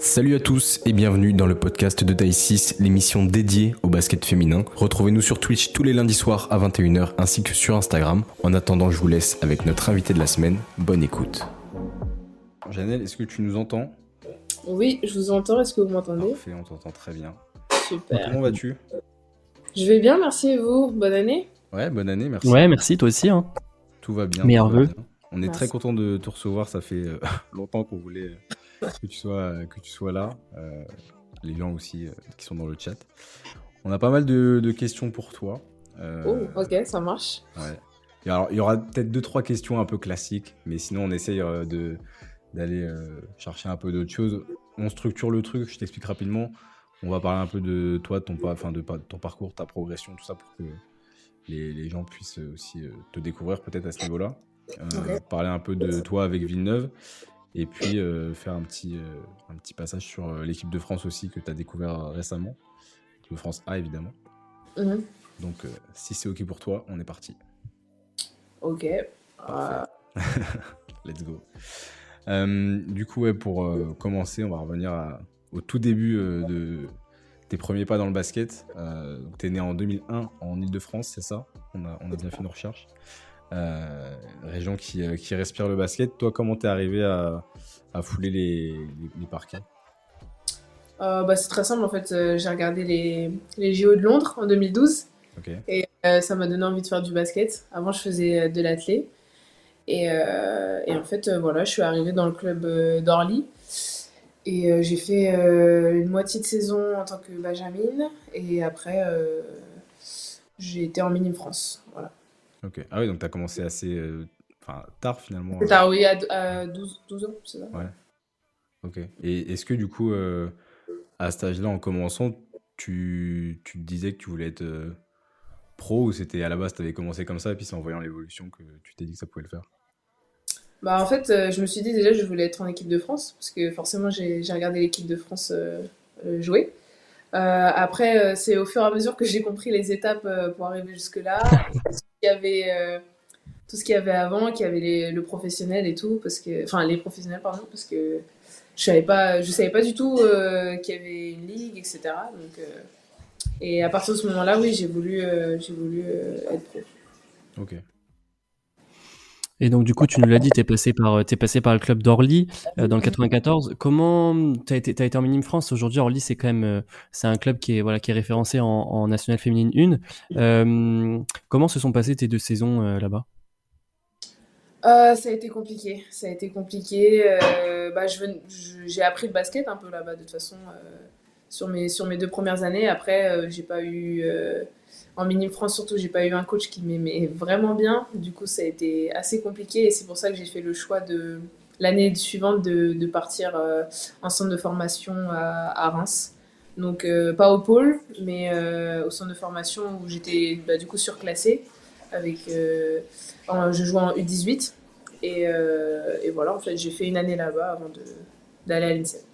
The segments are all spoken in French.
Salut à tous et bienvenue dans le podcast de Taille 6, l'émission dédiée au basket féminin. Retrouvez-nous sur Twitch tous les lundis soirs à 21h ainsi que sur Instagram. En attendant, je vous laisse avec notre invité de la semaine. Bonne écoute. Janelle, est-ce que tu nous entends? Oui, je vous entends. Est-ce que vous m'entendez? Parfait, on t'entend très bien. Super. Comment vas-tu? Je vais bien, merci et vous? Bonne année? Ouais, bonne année, merci. Ouais, merci, toi aussi. Hein. Tout va bien. Bien. On est Merci. très content de te recevoir. Ça fait euh, longtemps qu'on voulait euh, que tu sois, que tu sois là. Euh, les gens aussi euh, qui sont dans le chat. On a pas mal de, de questions pour toi. Euh, Oh, ok, ça marche. ouais. Et alors, il y aura peut-être deux trois questions un peu classiques, mais sinon on essaye euh, de d'aller euh, chercher un peu d'autres choses. On structure le truc. Je t'explique rapidement. On va parler un peu de toi, de ton, de ton parcours, ta progression, tout ça pour que les, les gens puissent aussi euh, te découvrir peut-être à ce niveau-là. Euh. Parler un peu de toi avec Villeneuve et puis euh, faire un petit, euh, un petit passage sur l'équipe de France aussi que tu as découvert récemment. L'équipe de France A évidemment. Mhm. Donc si c'est ok pour toi, on est parti. Ok. Euh, Let's go. Euh, du coup, ouais, pour euh, commencer, on va revenir à- au tout début euh, de tes premiers pas dans le basket. Tu es né en 2001 en Ile-de-France, c'est ça? On a, on a bien fait nos recherches. Euh, région qui, euh, qui respire le basket. Toi, comment t'es arrivé à, à fouler les, les, les parquets? Euh, bah, c'est très simple en fait. J'ai regardé les, les JO de Londres en 2012 Ok. et euh, ça m'a donné envie de faire du basket. Avant, je faisais de l'athlé. Et, et en fait, voilà, je suis arrivée dans le club d'Orly. Et j'ai fait une moitié de saison en tant que Benjamin. Et après, j'ai été en Mini France. Voilà. Ok. Ah oui, donc tu as commencé assez euh, enfin, tard finalement. C'est tard, oui, à, à 12, 12 ans, c'est ça Ok. Et est-ce que du coup, euh, à cet âge-là, en commençant, tu, tu te disais que tu voulais être euh, pro ou c'était à la base, tu avais commencé comme ça et puis c'est en voyant l'évolution que tu t'es dit que ça pouvait le faire? Bah, en fait, euh, je me suis dit déjà je voulais être en équipe de France parce que forcément j'ai regardé l'équipe de France euh, euh, jouer. Euh, après, euh, c'est au fur et à mesure que j'ai compris les étapes euh, pour arriver jusque-là. Tout ce qu'il y avait, tout ce qu'il y avait avant, qu'il y avait les- le professionnel et tout, parce que, enfin les professionnels pardon, parce que je savais pas, je savais pas du tout qu'il y avait une ligue, etc. Donc, et à partir de ce moment-là, oui, j'ai voulu, j'ai voulu être pro. Ok. Et donc, du coup, tu nous l'as dit, tu es passé par, euh, t'es passé par le club d'Orly euh, dans le 94. Comment tu as été, t'as été en Minime France? Aujourd'hui, Orly, c'est quand même euh, c'est un club qui est, voilà, qui est référencé en, en National Féminine 1. Euh, comment se sont passées tes deux saisons euh, là-bas? Ça a été compliqué. Ça a été compliqué. Bah, j'ai appris le basket un peu là-bas de toute façon sur mes sur mes deux premières années. Après, j'ai pas eu en minime France surtout, j'ai pas eu un coach qui m'aimait vraiment bien. Du coup, ça a été assez compliqué et c'est pour ça que j'ai fait le choix de l'année suivante de, partir euh, en centre de formation à, Reims. Donc euh, pas au pôle, mais euh, au centre de formation où j'étais bah, du coup surclassée avec je jouais en U18 et, voilà en fait j'ai fait une année là-bas avant d'aller à l'INSEP.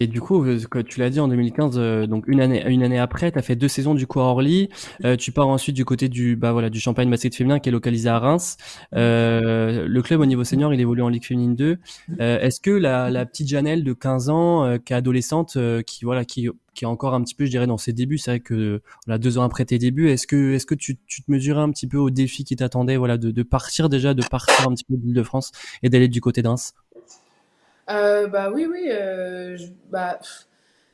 Et du coup, euh, tu l'as dit en 2015, euh, donc une année, après, tu as fait deux saisons du coup à Orly. Euh, tu pars ensuite du côté du, bah voilà, du Champagne Basket Féminin qui est localisé à Reims. Le club au niveau senior, il évolue en Ligue Féminine 2. Euh, Est-ce que la, petite Janelle de 15 ans, qui est adolescente, qui voilà, qui qui est encore un petit peu, je dirais, dans ses débuts, c'est vrai que voilà, deux ans après tes débuts, est-ce que est-ce que tu, tu te mesurais un petit peu au défi qui t'attendait, voilà, de, de partir déjà, de partir un petit peu de l'Île-de-France et d'aller du côté de Reims? Euh, bah oui oui euh, bah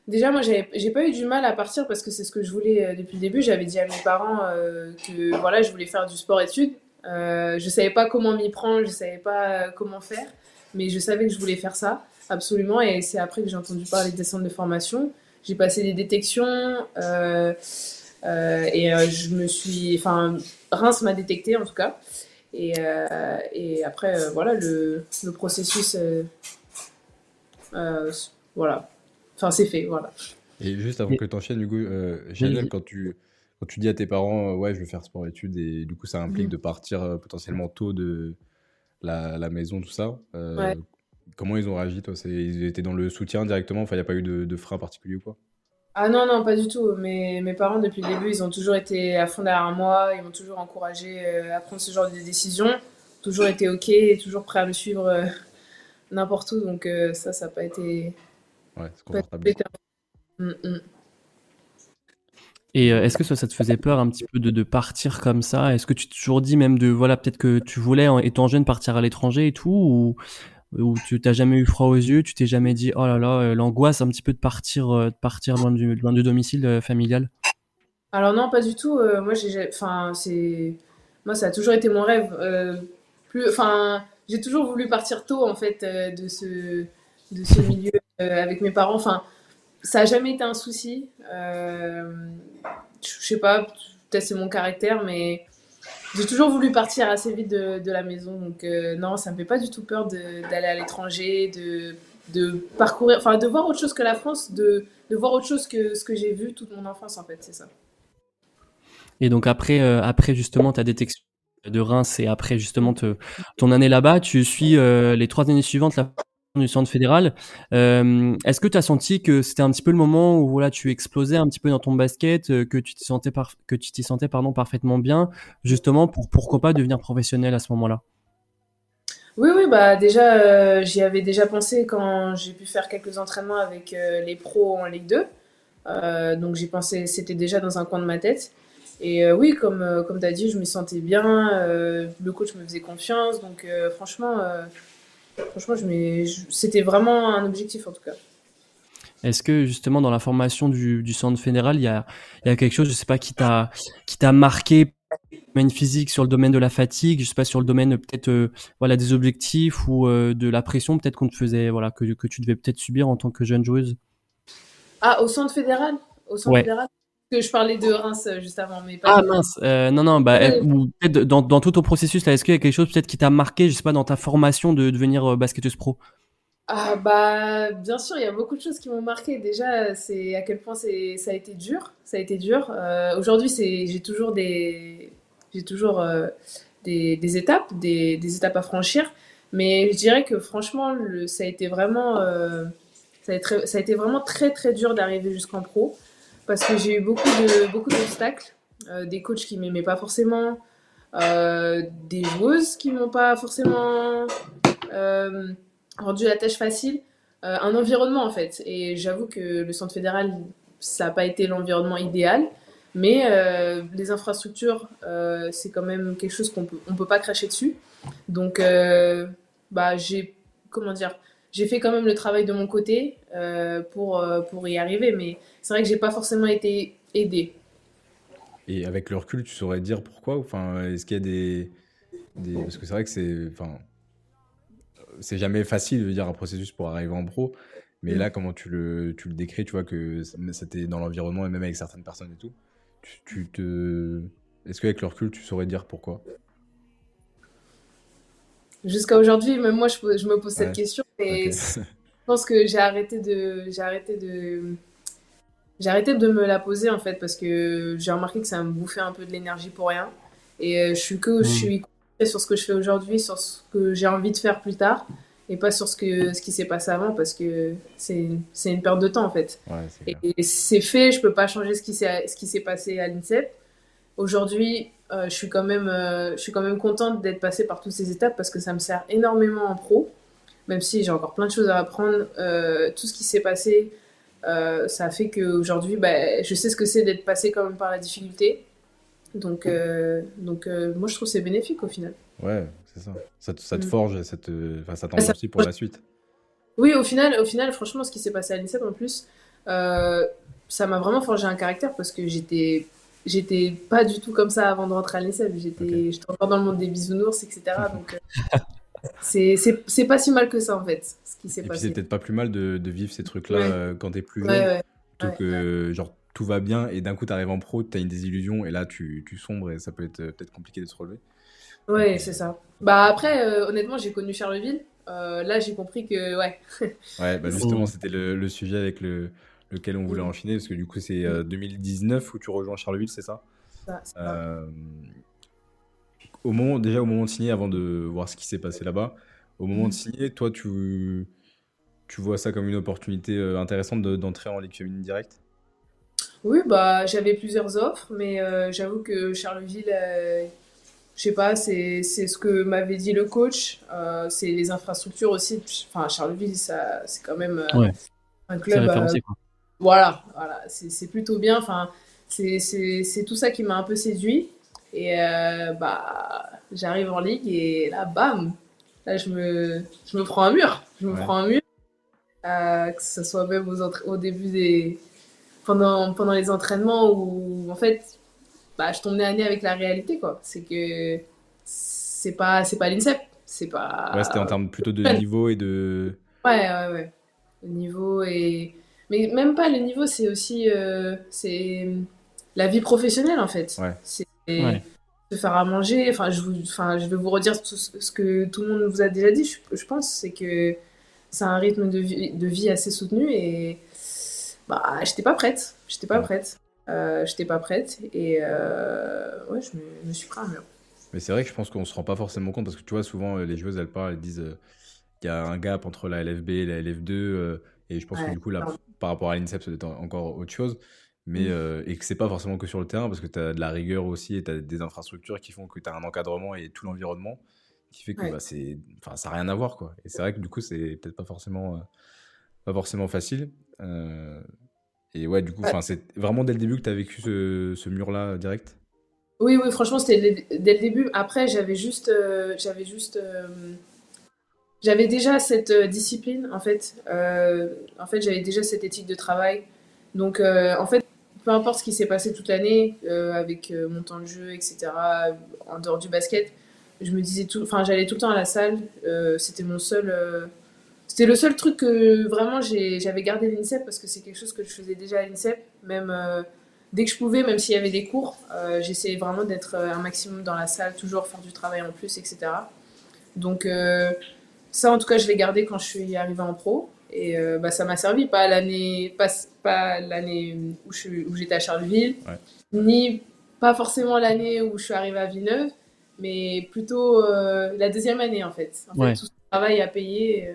déjà moi j'ai pas eu du mal à partir parce que c'est ce que je voulais euh, depuis le début. J'avais dit à mes parents que voilà je voulais faire du sport études. Euh, je savais pas comment m'y prendre, je savais pas comment faire, mais je savais que je voulais faire ça absolument. Et c'est après que j'ai entendu parler des centres de formation. J'ai passé des détections et je me suis, enfin Reims m'a détecté en tout cas. Et, et après voilà le, le processus. Euh, euh, voilà. Enfin, c'est fait, voilà. Et juste avant Et- que tu enchaînes, Hugo, euh, Janelle, Oui. quand tu, quand tu dis à tes parents, euh, ouais, je veux faire sport-études, et du coup, ça implique Mhm. de partir euh, potentiellement tôt de la, la maison, tout ça. euh, Ouais. Comment ils ont réagi, toi? C'est- Ils étaient dans le soutien directement? Enfin, il n'y a pas eu de, de frein particulier ou quoi? Ah non, non, pas du tout. Mes, mes parents, depuis le début, ils ont toujours été à fond derrière moi. Ils m'ont toujours encouragé euh, à prendre ce genre de décision. Toujours été OK, toujours prêt à me suivre euh, n'importe où. Donc ça, ça n'a pas été. Ouais, c'est confortable. Mm, mm. Et est-ce que ça, ça te faisait peur un petit peu de, de partir comme ça? Est-ce que tu t'es toujours dit même de, voilà, peut-être que tu voulais, étant jeune, partir à l'étranger et tout Ou, ou tu t'as jamais eu froid aux yeux Tu t'es jamais dit, oh là là, l'angoisse un petit peu de partir, de partir loin du, loin du domicile familial? Alors non, pas du tout. moi, j'ai, enfin, c'est, moi, ça a toujours été mon rêve. plus, enfin, j'ai toujours voulu partir tôt, en fait, de ce, de ce milieu avec mes parents. Enfin, ça n'a jamais été un souci. Euh, je sais pas, peut-être c'est mon caractère, mais j'ai toujours voulu partir assez vite de, la maison. Donc euh, non, ça me fait pas du tout peur d'aller à l'étranger, de, de, parcourir, enfin de voir autre chose que la France, de, de voir autre chose que ce que j'ai vu toute mon enfance en fait, c'est ça. Et donc après, euh, après justement ta détection de Reims et après justement ton année là-bas, tu suis euh, les trois années suivantes la du centre fédéral. Euh, est-ce que tu as senti que c'était un petit peu le moment où voilà, tu explosais un petit peu dans ton basket, euh, que tu t'y sentais, que tu sentais pardon, parfaitement bien, justement pour pourquoi pas devenir professionnel à ce moment-là? Oui, oui, bah déjà, j'y avais déjà pensé quand j'ai pu faire quelques entraînements avec les pros en Ligue 2. donc j'ai pensé, c'était déjà dans un coin de ma tête. Et oui, comme, comme tu as dit, je me sentais bien, le coach me faisait confiance, donc franchement Franchement, c'était vraiment un objectif en tout cas. Est-ce que justement dans la formation du, centre fédéral, il y a, quelque chose, je sais pas, qui t'a qui t'a marqué domaine physique sur le domaine de la fatigue, je sais pas sur le domaine peut-être euh, voilà des objectifs ou euh, de la pression peut-être qu'on te faisait voilà que, que tu devais peut-être subir en tant que jeune joueuse? Ah au centre fédéral, au centre fédéral? Que je parlais de Reims euh, juste avant, mais pas. Ah mince, euh, non non, bah peut-être dans, dans, tout ton processus là, est-ce qu'il y a quelque chose peut-être qui t'a marqué, je sais pas, dans ta formation de devenir euh, basketteuse pro? Ah bah bien sûr, il y a beaucoup de choses qui m'ont marqué. Déjà, c'est à quel point c'est ça a été dur, ça a été dur. Aujourd'hui, c'est j'ai toujours des j'ai toujours des, des, étapes, des, des, étapes à franchir, mais je dirais que franchement, le, ça a été vraiment ça a, été, ça a été vraiment très très dur d'arriver jusqu'en pro parce que j'ai eu beaucoup de beaucoup d'obstacles, euh, des coachs qui m'aimaient pas forcément, euh, des joueuses qui m'ont pas forcément euh, rendu la tâche facile, un environnement en fait. Et j'avoue que le centre fédéral, ça n'a pas été l'environnement idéal, mais les infrastructures, c'est quand même quelque chose qu'on peut on peut pas cracher dessus. Donc bah j'ai comment dire j'ai fait quand même le travail de mon côté euh, pour, euh, pour y arriver, mais c'est vrai que j'ai pas forcément été aidée. Et avec le recul, tu saurais dire pourquoi Enfin, est-ce qu'il y a des, des... parce que c'est vrai que c'est, enfin, c'est jamais facile de dire un processus pour arriver en pro, mais mm. là, comment tu le, tu le décris, tu vois que c'était dans l'environnement et même avec certaines personnes et tout. Tu, tu te, est-ce qu'avec le recul, tu saurais dire pourquoi? Jusqu'à aujourd'hui, même moi, je, je, me pose cette question. Et je pense que j'ai arrêté de, j'ai arrêté de, j'ai arrêté de me la poser en fait parce que j'ai remarqué que ça me bouffait un peu de l'énergie pour rien. Et euh, je suis que, je hmm. suis sur ce que je fais aujourd'hui, sur ce que j'ai envie de faire plus tard et pas sur ce que ce qui s'est passé avant parce que c'est c'est une perte de temps en fait. Ouais, et, c'est fait, je peux pas changer ce qui s'est ce qui s'est passé à l'INSEP. Aujourd'hui, euh, je suis quand même euh, je suis quand même contente d'être passée par toutes ces étapes parce que ça me sert énormément en pro même si j'ai encore plein de choses à apprendre. Euh, tout ce qui s'est passé, ça a fait qu'aujourd'hui, bah, je sais ce que c'est d'être passé quand même par la difficulté. Donc, donc moi, je trouve que c'est bénéfique au final. Ouais, c'est ça. Ça te, ça te mm. forge, ça t'enrichit pour la suite. Oui, au final, au final franchement, ce qui s'est passé à l'INSEP en plus, ça m'a vraiment forgé un caractère parce que j'étais j'étais pas du tout comme ça avant de rentrer à l'INSEP. J'étais encore dans le monde des bisounours, etc. Donc, c'est pas si mal que ça en fait, ce qui s'est passé. c'est peut-être pas plus mal de, de vivre ces trucs-là euh, quand t'es plus jeune, plutôt que genre tout va bien et d'un coup t'arrives en pro, t'as une désillusion et là tu, tu sombres et ça peut être euh, peut-être compliqué de se relever. Ouais, c'est ça. Bah après, euh, honnêtement, j'ai connu Charleville. là, j'ai compris que ouais. ouais, bah justement, c'était le, le, sujet avec le, lequel on voulait enchaîner parce que du coup, c'est 2019 où tu rejoins Charleville, c'est ça, ça au moment, déjà au moment de signer, avant de voir ce qui s'est passé là-bas, au moment de signer, toi, tu, tu vois ça comme une opportunité euh, intéressante d'entrer en Ligue féminine directe? Oui, bah, j'avais plusieurs offres, mais euh, j'avoue que Charleville, euh, je sais pas, c'est ce que m'avait dit le coach. Euh, c'est les infrastructures aussi. Enfin, Charleville, ça, c'est quand même euh, un club. Voilà, voilà c'est plutôt bien. Enfin, c'est tout ça qui m'a un peu séduit. Et bah, j'arrive en ligue et là, bam, là, je me, je me prends un mur. Je me prends un mur. que ce soit même aux au début des. Pendant, pendant les entraînements où, en fait, bah, je tombe nez à nez avec la réalité, quoi. C'est que c'est pas, pas l'INSEP. C'est pas. Ouais, c'était en termes plutôt de niveau et de. Ouais, ouais, ouais. Niveau et. Mais même pas le niveau, c'est aussi. Euh, c'est la vie professionnelle, en fait. Ouais. C'est. Se faire à manger. Enfin je, vous... enfin, je vais vous redire tout ce que tout le monde vous a déjà dit, je, pense. C'est que c'est un rythme de vie, de vie assez soutenu et. Bah, j'étais pas prête. J'étais pas prête. Euh, j'étais pas prête et euh, ouais, je me, suis pris un mur. Mais c'est vrai que je pense qu'on se rend pas forcément compte parce que tu vois, souvent les joueuses elles parlent, elles disent qu'il y a un gap entre la LFB et la LF2 euh, et je pense que du coup, là, par rapport à l'INSEP, c'est encore autre chose. Mais, mm. et que c'est pas forcément que sur le terrain parce que tu as de la rigueur aussi et tu as des infrastructures qui font que tu as un encadrement et tout l'environnement qui fait que bah, c'est ça n'a rien à voir quoi et c'est vrai que du coup c'est peut-être pas forcément pas forcément facile et ouais, du coup, c'est vraiment dès le début que tu as vécu ce, ce mur-là direct? Oui, oui, franchement, c'était dès le début. Après, j'avais juste. Euh, j'avais juste. Euh, j'avais déjà cette euh, discipline, en fait. en fait, j'avais déjà cette éthique de travail. Donc, en fait, peu importe ce qui s'est passé toute l'année, avec mon temps de jeu, etc., en dehors du basket, je me disais tout. Enfin, j'allais tout le temps à la salle. c'était mon seul c'était le seul truc que vraiment j'avais gardé l'INSEP parce que c'est quelque chose que je faisais déjà à l'INSEP. Même euh, dès que je pouvais, même s'il y avait des cours, euh, j'essayais vraiment d'être euh, un maximum dans la salle, toujours faire du travail en plus, etc. Donc ça, en tout cas, je l'ai gardé quand je suis arrivée en pro. Et bah, ça m'a servi, pas l'année pas, pas l'année où, où j'étais à Charleville, ni pas forcément l'année où je suis arrivée à Villeneuve, mais plutôt la deuxième année en fait. En fait, tout ce travail à payer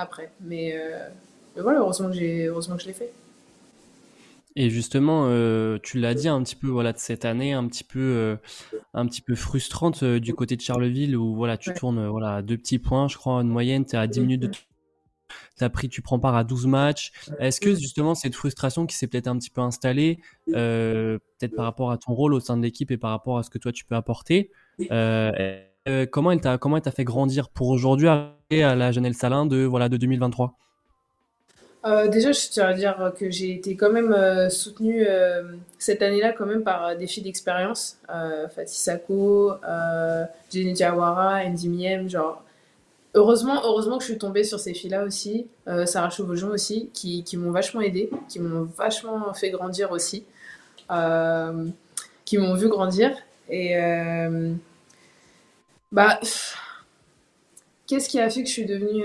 après. Mais, euh, mais voilà, heureusement que, j'ai, heureusement que je l'ai fait. Et justement, euh, tu l'as dit un petit peu voilà de cette année un petit peu euh, un petit peu frustrante du côté de Charleville où voilà tu tournes voilà à deux petits points je crois en moyenne tu es à 10 minutes de as pris tu prends part à 12 matchs. Est-ce que justement cette frustration qui s'est peut-être un petit peu installée peut-être par rapport à ton rôle au sein de l'équipe et par rapport à ce que toi tu peux apporter comment elle t'a comment elle t'a fait grandir pour aujourd'hui à la Janelle Salin de, voilà, de 2023 euh, déjà, je tiens à dire que j'ai été quand même euh, soutenue euh, cette année-là quand même par des filles d'expérience. Fatih Sako, Jenny Diawara, Andy Miem, genre... Heureusement, heureusement que je suis tombée sur ces filles-là aussi, Sarah Chauvejon aussi, qui, qui m'ont vachement aidée, qui m'ont vachement fait grandir aussi, qui m'ont vu grandir. Et bah qu'est-ce qui a fait que je suis devenue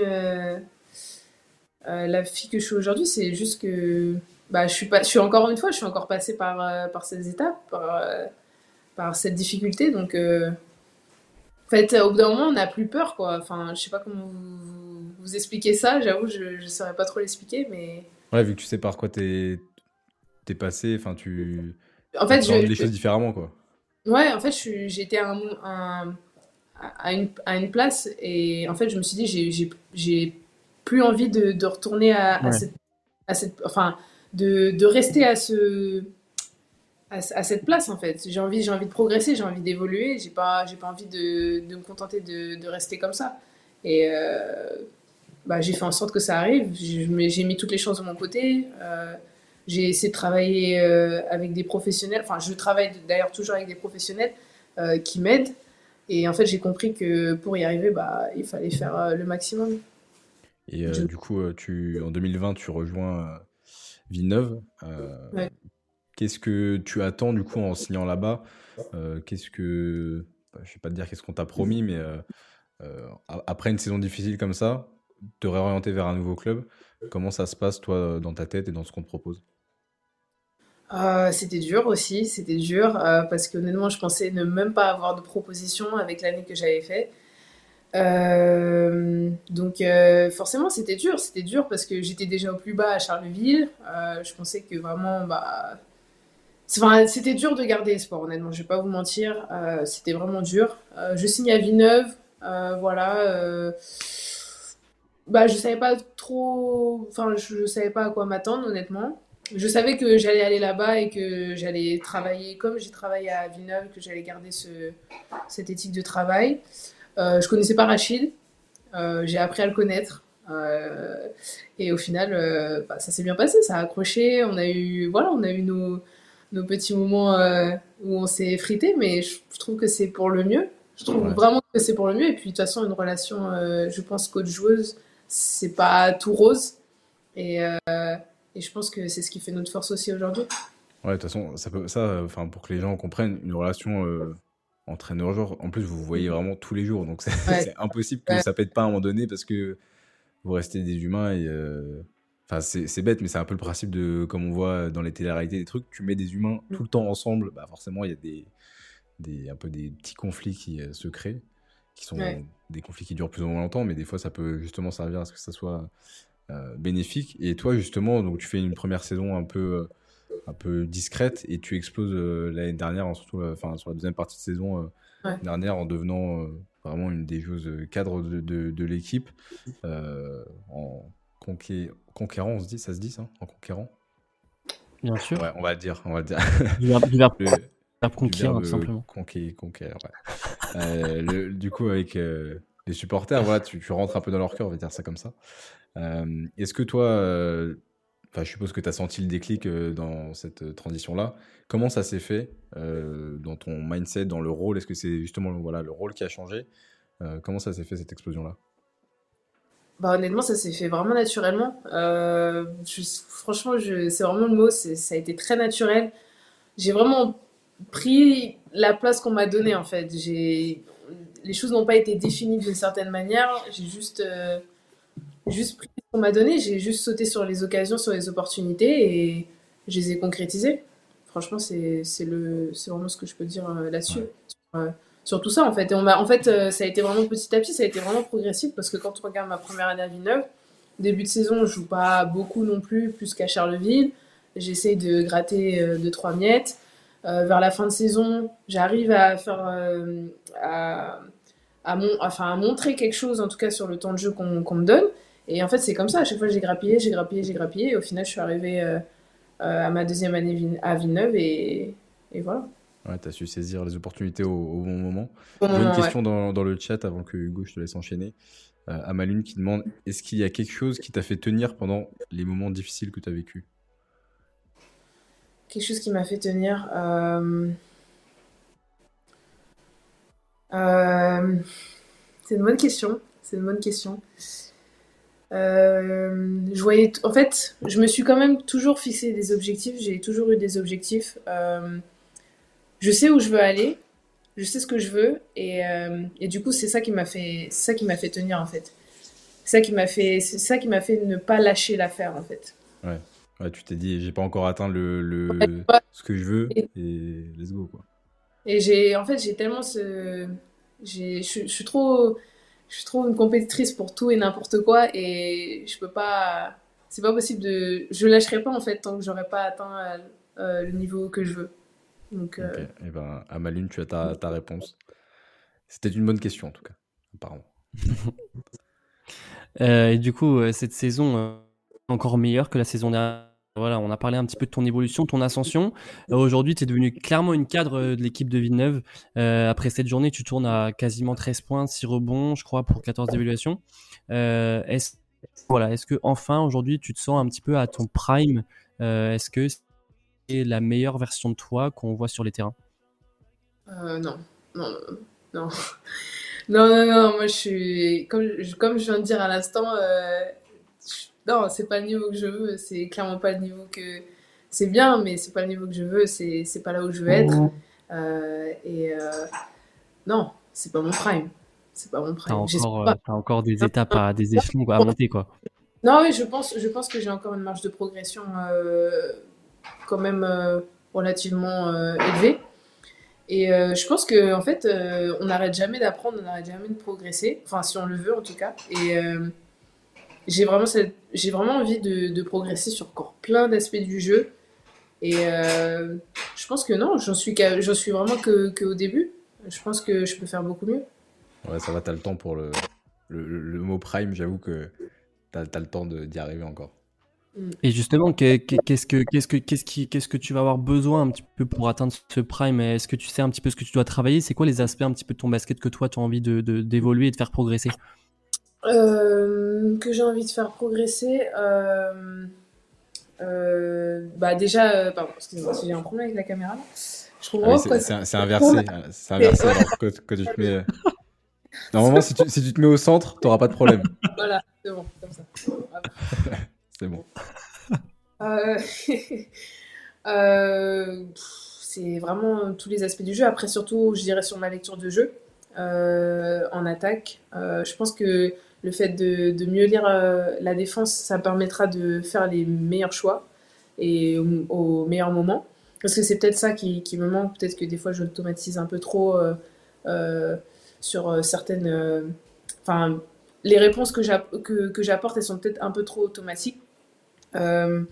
euh, euh, la fille que je suis aujourd'hui C'est juste que bah, je, suis pas, je suis encore une fois, je suis encore passée par, euh, par ces étapes, par, par cette difficulté. Donc, en fait, au bout d'un moment, on n'a plus peur. Quoi. Enfin, je sais pas comment vous, vous expliquer ça, j'avoue, je ne saurais pas trop l'expliquer. Mais... Ouais, vu que tu sais par quoi tu es passé, enfin, tu. En fait, je. les choses différemment, quoi. Ouais, en fait, un, un à une, à une place et en fait je me suis dit j'ai plus envie de, de retourner à, à, cette, à, cette, enfin de, de rester à ce à, cette place en fait. J'ai envie j'ai envie de progresser j'ai envie d'évoluer j'ai pas j'ai pas envie de, de, me contenter de, de, rester comme ça. Et euh, bah, j'ai fait en sorte que ça arrive. J'ai mis toutes les chances de mon côté. Euh, j'ai essayé de travailler euh, avec des professionnels. Enfin je travaille d'ailleurs toujours avec des professionnels qui m'aident. Et en fait, j'ai compris que pour y arriver, bah, il fallait faire le maximum. Et euh, du coup, euh, tu, en 2020, tu rejoins Villeneuve. Qu'est-ce que tu attends du coup en signant là-bas? Qu'est-ce que, bah, je vais pas te dire qu'est-ce qu'on t'a promis, mais après une saison difficile comme ça, te réorienter vers un nouveau club, comment ça se passe toi dans ta tête et dans ce qu'on te propose? Euh, c'était dur aussi, c'était dur euh, parce qu'honnêtement, je pensais ne même pas avoir de proposition avec l'année que j'avais fait. Euh, donc forcément, c'était dur, c'était dur parce que j'étais déjà au plus bas à Charleville. je pensais que vraiment, bah, c'était dur de garder espoir, honnêtement, je vais pas vous mentir. c'était vraiment dur. je signe à Villeneuve. voilà. bah, je savais pas trop. Enfin, je, je savais pas à quoi m'attendre, honnêtement je savais que j'allais aller là-bas et que j'allais travailler comme j'ai travaillé à Villeneuve, que j'allais garder ce, cette éthique de travail. Euh, je connaissais pas Rachid, euh, j'ai appris à le connaître. Euh, et au final, euh, bah, ça s'est bien passé, ça a accroché. On a eu, voilà, on a eu nos, nos petits moments où on s'est frité, mais je, trouve que c'est pour le mieux. Je trouve vraiment que c'est pour le mieux. Et puis de toute façon, une relation, je pense coach-joueuse, c'est pas tout rose. Et et je pense que c'est ce qui fait notre force aussi aujourd'hui. Ouais, de toute façon, ça peut, ça, enfin, pour que les gens comprennent, une relation euh, entraîneur-joueur, en plus, vous vous voyez vraiment tous les jours. Donc, c'est impossible que ça pète pas à un moment donné parce que vous restez des humains et. Euh, enfin, c'est bête, mais c'est un peu le principe de, comme on voit dans les télé-réalités, des trucs, tu mets des humains mm. tout le temps ensemble, bah forcément, il y a des, des, un peu des petits conflits qui euh, se créent, qui sont des conflits qui durent plus ou moins longtemps, mais des fois, ça peut justement servir à ce que ça soit euh, bénéfique. Et toi, justement, donc tu fais une première saison un peu, euh, un peu discrète et tu exploses euh, l'année dernière, surtout enfin, sur la deuxième partie de saison dernière, en devenant vraiment une des joueuses cadres de, de, l'équipe. en conquérant, on se dit, ça se dit ça En conquérant? Bien sûr. Ouais, on va le dire, on va le dire. Du verbe, conquérir, simplement. conquérir, ouais. du coup, avec les supporters, voilà, tu, tu, rentres un peu dans leur cœur, on va dire ça comme ça. Euh, est-ce que toi, euh, je suppose que tu as senti le déclic euh, dans cette transition-là. Comment ça s'est fait dans ton mindset, dans le rôle? Est-ce que c'est justement voilà, le rôle qui a changé? Comment ça s'est fait cette explosion-là? Bah, honnêtement, ça s'est fait vraiment naturellement. franchement, c'est vraiment le mot, ça a été très naturel. J'ai vraiment pris la place qu'on m'a donnée en fait. Les choses n'ont pas été définies d'une certaine manière. J'ai juste juste pris qu'on m'a donné, j'ai juste sauté sur les occasions, sur les opportunités et je les ai concrétisées. Franchement, c'est vraiment ce que je peux dire euh, là-dessus. Euh, sur, tout ça, en fait. Et on en fait, euh, ça a été vraiment petit à petit, ça a été vraiment progressif parce que quand on regarde ma première année à Villeneuve, début de saison, je joue pas beaucoup non plus, plus qu'à Charleville. J'essaie de gratter 2-3 miettes. vers la fin de saison, j'arrive à faire. à, à, enfin, à montrer quelque chose, en tout cas sur le temps de jeu qu'on me donne. Et en fait, c'est comme ça. À chaque fois, j'ai grappillé, j'ai grappillé, j'ai grappillé. Et au final, je suis arrivée euh, euh, à ma deuxième année à Villeneuve et, et voilà. Ouais, tu as su saisir les opportunités au, bon moment. J'ai une question dans, dans, le chat avant que Hugo, je te laisse enchaîner. Euh, Amalune qui demande est-ce qu'il y a quelque chose qui t'a fait tenir pendant les moments difficiles que tu as vécu? Quelque chose qui m'a fait tenir. Euh... C'est une bonne question. C'est une bonne question. Euh, je voyais, en fait, je me suis quand même toujours fixé des objectifs. J'ai toujours eu des objectifs. Euh, je sais où je veux aller. Je sais ce que je veux. Et, euh, et du coup, c'est ça qui m'a fait, ça qui m'a fait tenir en fait. C'est ça qui m'a fait, c'est ça qui m'a fait ne pas lâcher l'affaire en fait. Ouais. ouais tu t'es dit, j'ai pas encore atteint le, le ce que je veux et, let's go quoi. Et j'ai, en fait, j'ai tellement ce, j'ai, je suis trop je trouve une compétitrice pour tout et n'importe quoi et je peux pas c'est pas possible de je lâcherai pas en fait tant que j'aurai pas atteint euh, le niveau que je veux. Donc euh... et eh ben Amaline tu as ta, ta réponse. C'était une bonne question en tout cas apparemment. Euh, et du coup euh, cette saison encore meilleure que la saison dernière? Voilà, on a parlé un petit peu de ton évolution, ton ascension. Euh, aujourd'hui, tu es devenu clairement une cadre euh, de l'équipe de Villeneuve. Euh, après cette journée, tu tournes à quasiment 13 points, 6 rebonds, je crois, pour 14 d'évaluation. est-ce, que enfin aujourd'hui, tu te sens un petit peu à ton prime? Est-ce que c'est la meilleure version de toi qu'on voit sur les terrains? Non. non, non, non. Non, non, non, moi je suis, comme, comme je viens de dire à l'instant, non, c'est pas le niveau que je veux, c'est clairement pas le niveau que. C'est bien, mais c'est pas le niveau que je veux, c'est pas là où je veux être. Mmh. Euh, et euh, non, c'est pas mon prime. C'est pas mon prime. T'as encore, as encore des étapes, à, des échelons à monter, quoi. Non, oui, je pense, je pense que j'ai encore une marge de progression euh, quand même relativement élevée. Et je pense que en fait, on n'arrête jamais d'apprendre, on n'arrête jamais de progresser. Enfin, si on le veut, en tout cas. Et j'ai vraiment, j'ai vraiment envie de, de, progresser sur encore plein d'aspects du jeu. Et je pense que non, j'en suis, je suis vraiment que, que, au début. Je pense que je peux faire beaucoup mieux. Ouais, ça va, t'as le temps pour le, le, le mot prime, j'avoue que t'as as le temps d'y arriver encore. Mm. Et justement, qu'est-ce que, qu'est-ce que, qu'est-ce qui, qu'est-ce que tu vas avoir besoin un petit peu pour atteindre ce prime? Est-ce que tu sais un petit peu ce que tu dois travailler? C'est quoi les aspects un petit peu de ton basket que toi tu as envie de, d'évoluer et de faire progresser? Euh, Que j'ai envie de faire progresser. Euh, euh, bah déjà, pardon, excusez-moi si j'ai un problème avec la caméra. Je comprends. Ah c'est, c'est, inversé. C'est inversé que, que, tu te mets. Normalement, si tu, si tu te mets au centre, tu n'auras pas de problème. Voilà, c'est bon, comme ça. C'est bon. Euh, euh, c'est vraiment tous les aspects du jeu. Après, surtout, je dirais sur ma lecture de jeu euh, en attaque. je pense que le fait de, mieux lire la défense, ça permettra de faire les meilleurs choix et au, meilleur moment. Parce que c'est peut-être ça qui, me manque. Peut-être que des fois, j'automatise un peu trop sur certaines. Enfin, les réponses que j'apporte, elles sont peut-être un peu trop automatiques. Euh,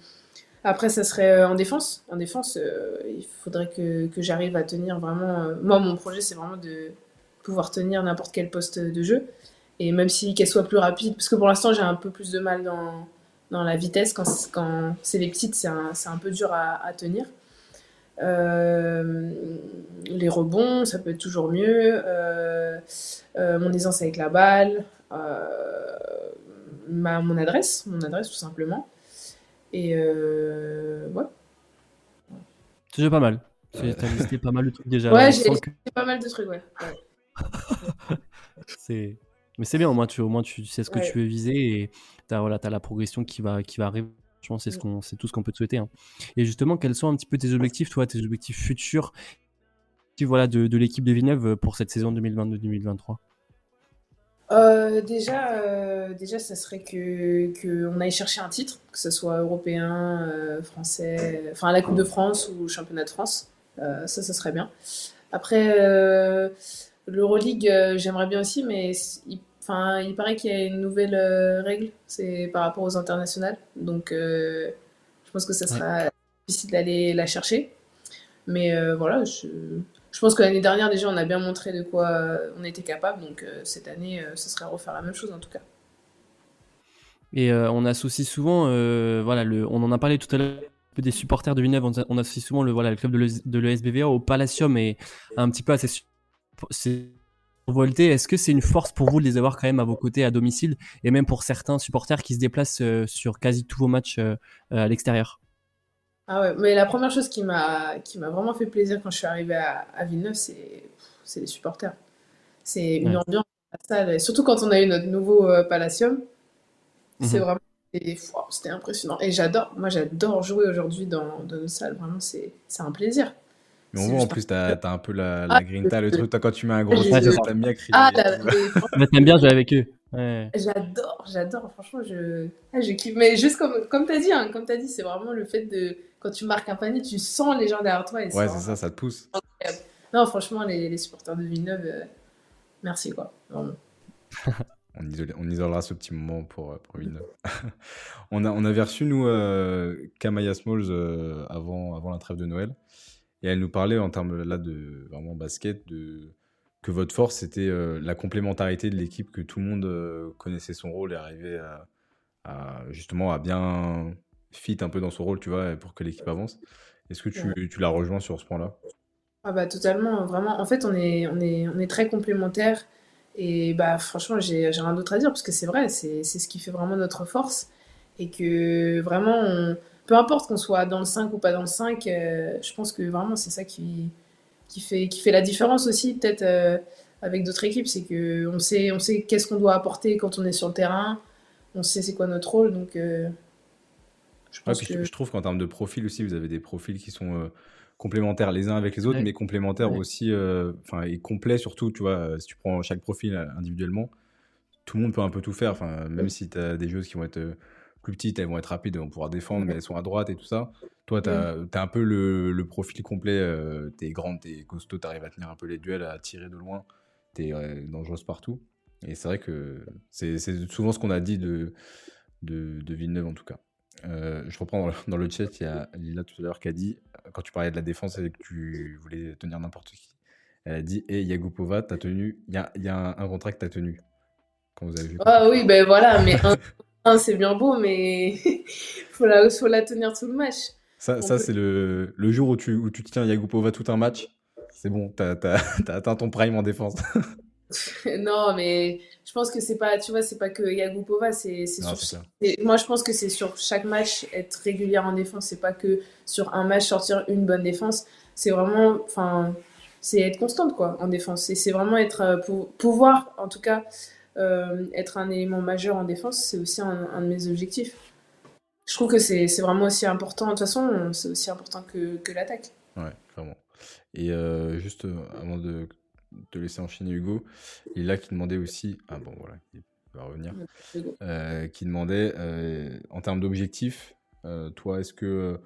après, ça serait euh, en défense. En défense, euh, il faudrait que, que j'arrive à tenir vraiment. moi, mon projet, c'est vraiment de pouvoir tenir n'importe quel poste de jeu. Et même si qu'elle soit plus rapide, parce que pour l'instant, j'ai un peu plus de mal dans, dans la vitesse. Quand, quand c'est les petites, c'est un, un, peu dur à, à tenir. les rebonds, ça peut être toujours mieux. mon aisance avec la balle. Ma, mon adresse, mon adresse tout simplement. Et euh, ouais. C'est déjà pas mal. T'as listé pas mal de trucs déjà. Ouais, j'ai listé pas mal de trucs, ouais. c'est... Mais c'est bien, au moins tu, au moins tu sais ce que tu veux viser et voilà, as la progression qui va, qui va arriver. Je pense c'est, ce qu'on, c'est tout ce qu'on peut te souhaiter. Hein. Et justement, quels sont un petit peu tes objectifs, toi, tes objectifs futurs voilà, de, de l'équipe de Villeneuve pour cette saison 2022-2023 euh, déjà, euh, déjà, ça serait que qu'on aille chercher un titre, que ce soit européen, euh, français, enfin la Coupe de France ou championnat de France. ça, ça serait bien. Après, l'Euroleague, j'aimerais bien aussi, mais il, enfin, il paraît qu'il y a une nouvelle règle, c'est par rapport aux internationales. Donc, je pense que ça sera difficile d'aller la chercher. Mais voilà, je, je pense que l'année dernière, déjà, on a bien montré de quoi euh, on était capable. Donc euh, cette année, euh, ce serait refaire la même chose en tout cas. Et on associe souvent, voilà, le, on en a parlé tout à l'heure des supporters de Villeneuve, on, associe souvent le, voilà, le club de l'ESBVA au Palacium et un petit peu à ces, survoltés. Est-ce que c'est une force pour vous de les avoir quand même à vos côtés à domicile et même pour certains supporters qui se déplacent sur quasi tous vos matchs à l'extérieur? Ah ouais, mais la première chose qui m'a qui m'a vraiment fait plaisir quand je suis arrivée à, à Villeneuve, c'est c'est les supporters. C'est une ambiance à la salle, surtout quand on a eu notre nouveau euh, Palacium. C'est mhm. vraiment c'était impressionnant et j'adore moi j'adore jouer aujourd'hui dans, dans nos salles, vraiment c'est un plaisir. Mais on voit en plus, t'as as un peu la, la ah, grinta, le truc, quand tu mets un gros t-shirt, t'aimes bien crier. Ah, t'aimes bien jouer avec eux. J'adore, j'adore, franchement, je, ah, je kiffe. Mais juste comme, comme t'as dit, hein, comme t'as dit, c'est vraiment le fait de, quand tu marques un panier, tu sens les gens derrière toi. Et ouais, c'est ça, ça te pousse. Non, franchement, les, les supporters de Villeneuve, euh, merci, quoi. on, on, isolera ce petit moment pour, euh, pour Villeneuve. on, a, on avait reçu, nous, euh, Kamaya Smalls euh, avant, avant la trêve de Noël. Et elle nous parlait en termes là de vraiment basket, de que votre force, c'était euh, la complémentarité de l'équipe, que tout le monde euh, connaissait son rôle et arrivait à, justement à bien fit un peu dans son rôle, tu vois, pour que l'équipe avance. Est-ce que tu, tu la rejoins sur ce point-là? Ah bah totalement, vraiment. En fait, on est, on est, on est très complémentaires. Et bah franchement, j'ai rien d'autre à dire parce que c'est vrai, c'est ce qui fait vraiment notre force. Et que vraiment, peu importe qu'on soit dans le 5 ou pas dans le 5, euh, je pense que vraiment c'est ça qui, qui fait, qui fait la différence aussi, peut-être euh, avec d'autres équipes, c'est qu'on sait, on sait qu'est-ce qu'on doit apporter quand on est sur le terrain, on sait c'est quoi notre rôle, donc euh, je, pense que... je trouve qu'en termes de profil aussi, vous avez des profils qui sont euh, complémentaires les uns avec les autres, mais complémentaires aussi, enfin et complets surtout, tu vois, si tu prends chaque profil individuellement, tout le monde peut un peu tout faire, enfin même si tu as des joueuses qui vont être plus petites, elles vont être rapides, elles vont pouvoir défendre, mais elles sont à droite et tout ça. Toi, tu as, un peu le, profil complet. Euh, tu es grande, tu es costaud, tu arrives à tenir un peu les duels, à tirer de loin. Tu es euh, dangereuse partout. Et c'est vrai que c'est souvent ce qu'on a dit de, de, Villeneuve, en tout cas. je reprends dans le, chat, il y a Lila tout à l'heure qui a dit, quand tu parlais de la défense et que tu voulais tenir n'importe qui, elle a dit Et hey, Yagupova, t'as tenu. Il y a, y a, un, contrat que t'as tenu. Quand vous avez vu. Ah oui, ben voilà, mais un, c'est bien beau, mais faut la, faut la tenir tout le match. Ça, ça c'est le, le, jour où tu, où tu tiens Yagupova tout un match. C'est bon, t'as as, as, atteint ton prime en défense. non, mais je pense que c'est pas, tu vois, c'est pas que Yagupova, c'est sur. Moi, je pense que c'est sur chaque match être régulière en défense. C'est pas que sur un match sortir une bonne défense. C'est vraiment, enfin, c'est être constante quoi en défense. Et c'est vraiment être euh, pour pouvoir, en tout cas, euh, être un élément majeur en défense. C'est aussi un, de mes objectifs. Je trouve que c'est vraiment aussi important. De toute façon, c'est aussi important que, que l'attaque. Ouais, clairement. Et euh, juste avant de te laisser enchaîner, Hugo, il y a là qui demandait aussi. Ah bon, voilà, il va revenir. qui demandait en termes d'objectifs, toi, est-ce que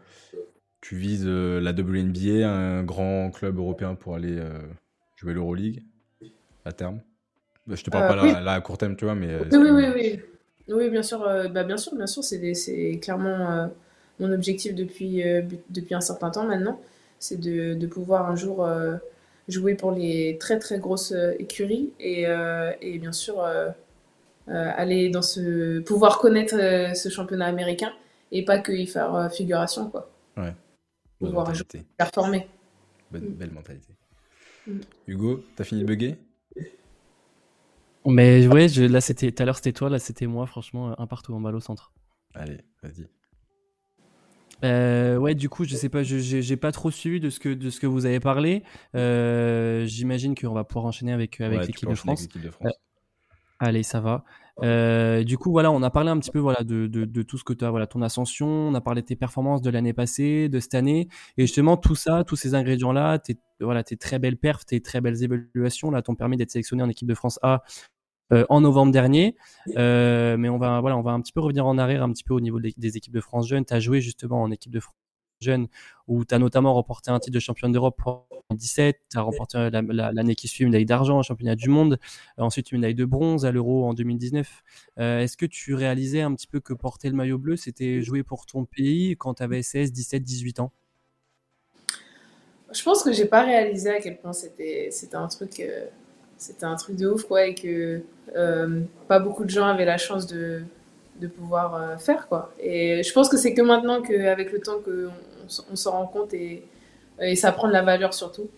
tu vises euh, la WNBA, un grand club européen pour aller euh, jouer l'Euroleague à terme? Je te parle euh, pas là, à court terme, tu vois, mais. Oui, oui, oui, oui. bien sûr, bah, bien sûr, bien sûr, c'est clairement mon objectif depuis, depuis un certain temps maintenant. C'est de, de, pouvoir un jour jouer pour les très très grosses écuries et, et bien sûr aller dans ce. pouvoir connaître ce championnat américain et pas que y faire figuration, quoi. Ouais. Bonne mentalité. performer. Bonne, mm. Belle mentalité. Mm. Hugo, t'as fini de bugger? Mais ouais, je, là c'était tout à l'heure c'était toi, là c'était moi, franchement, un partout en balle au centre. Allez, vas-y. Euh, ouais, du coup, je sais pas, j'ai pas trop suivi de ce que de ce que vous avez parlé. Euh, j'imagine qu'on va pouvoir enchaîner avec avec l'équipe de France. Euh, allez, ça va. Euh, du coup, voilà, on a parlé un petit peu voilà, de, de, de tout ce que tu as, voilà, ton ascension, on a parlé de tes performances de l'année passée, de cette année. Et justement, tout ça, tous ces ingrédients-là, tes, voilà, tes très belles perfs, tes très belles évaluations, là, t'ont permis d'être sélectionné en équipe de France A euh, en novembre dernier. Euh, mais on va, voilà, on va un petit peu revenir en arrière, un petit peu au niveau des, équipes de France jeunes. Tu as joué justement en équipe de France jeune, où tu as notamment remporté un titre de championne d'Europe en 2017, tu as remporté l'année qui suit une médaille d'argent au championnat du monde, euh, ensuite une médaille de bronze à l'Euro en 2019. Euh, est-ce que tu réalisais un petit peu que porter le maillot bleu, c'était jouer pour ton pays quand tu avais 16, 17, 18 ans? Je pense que j'ai pas réalisé à quel point c'était un truc... c'était un truc de ouf, quoi, et que pas beaucoup de gens avaient la chance de, de pouvoir faire, quoi. Et je pense que c'est que maintenant qu'avec le temps qu'on on s'en rend compte et, et ça prend de la valeur surtout.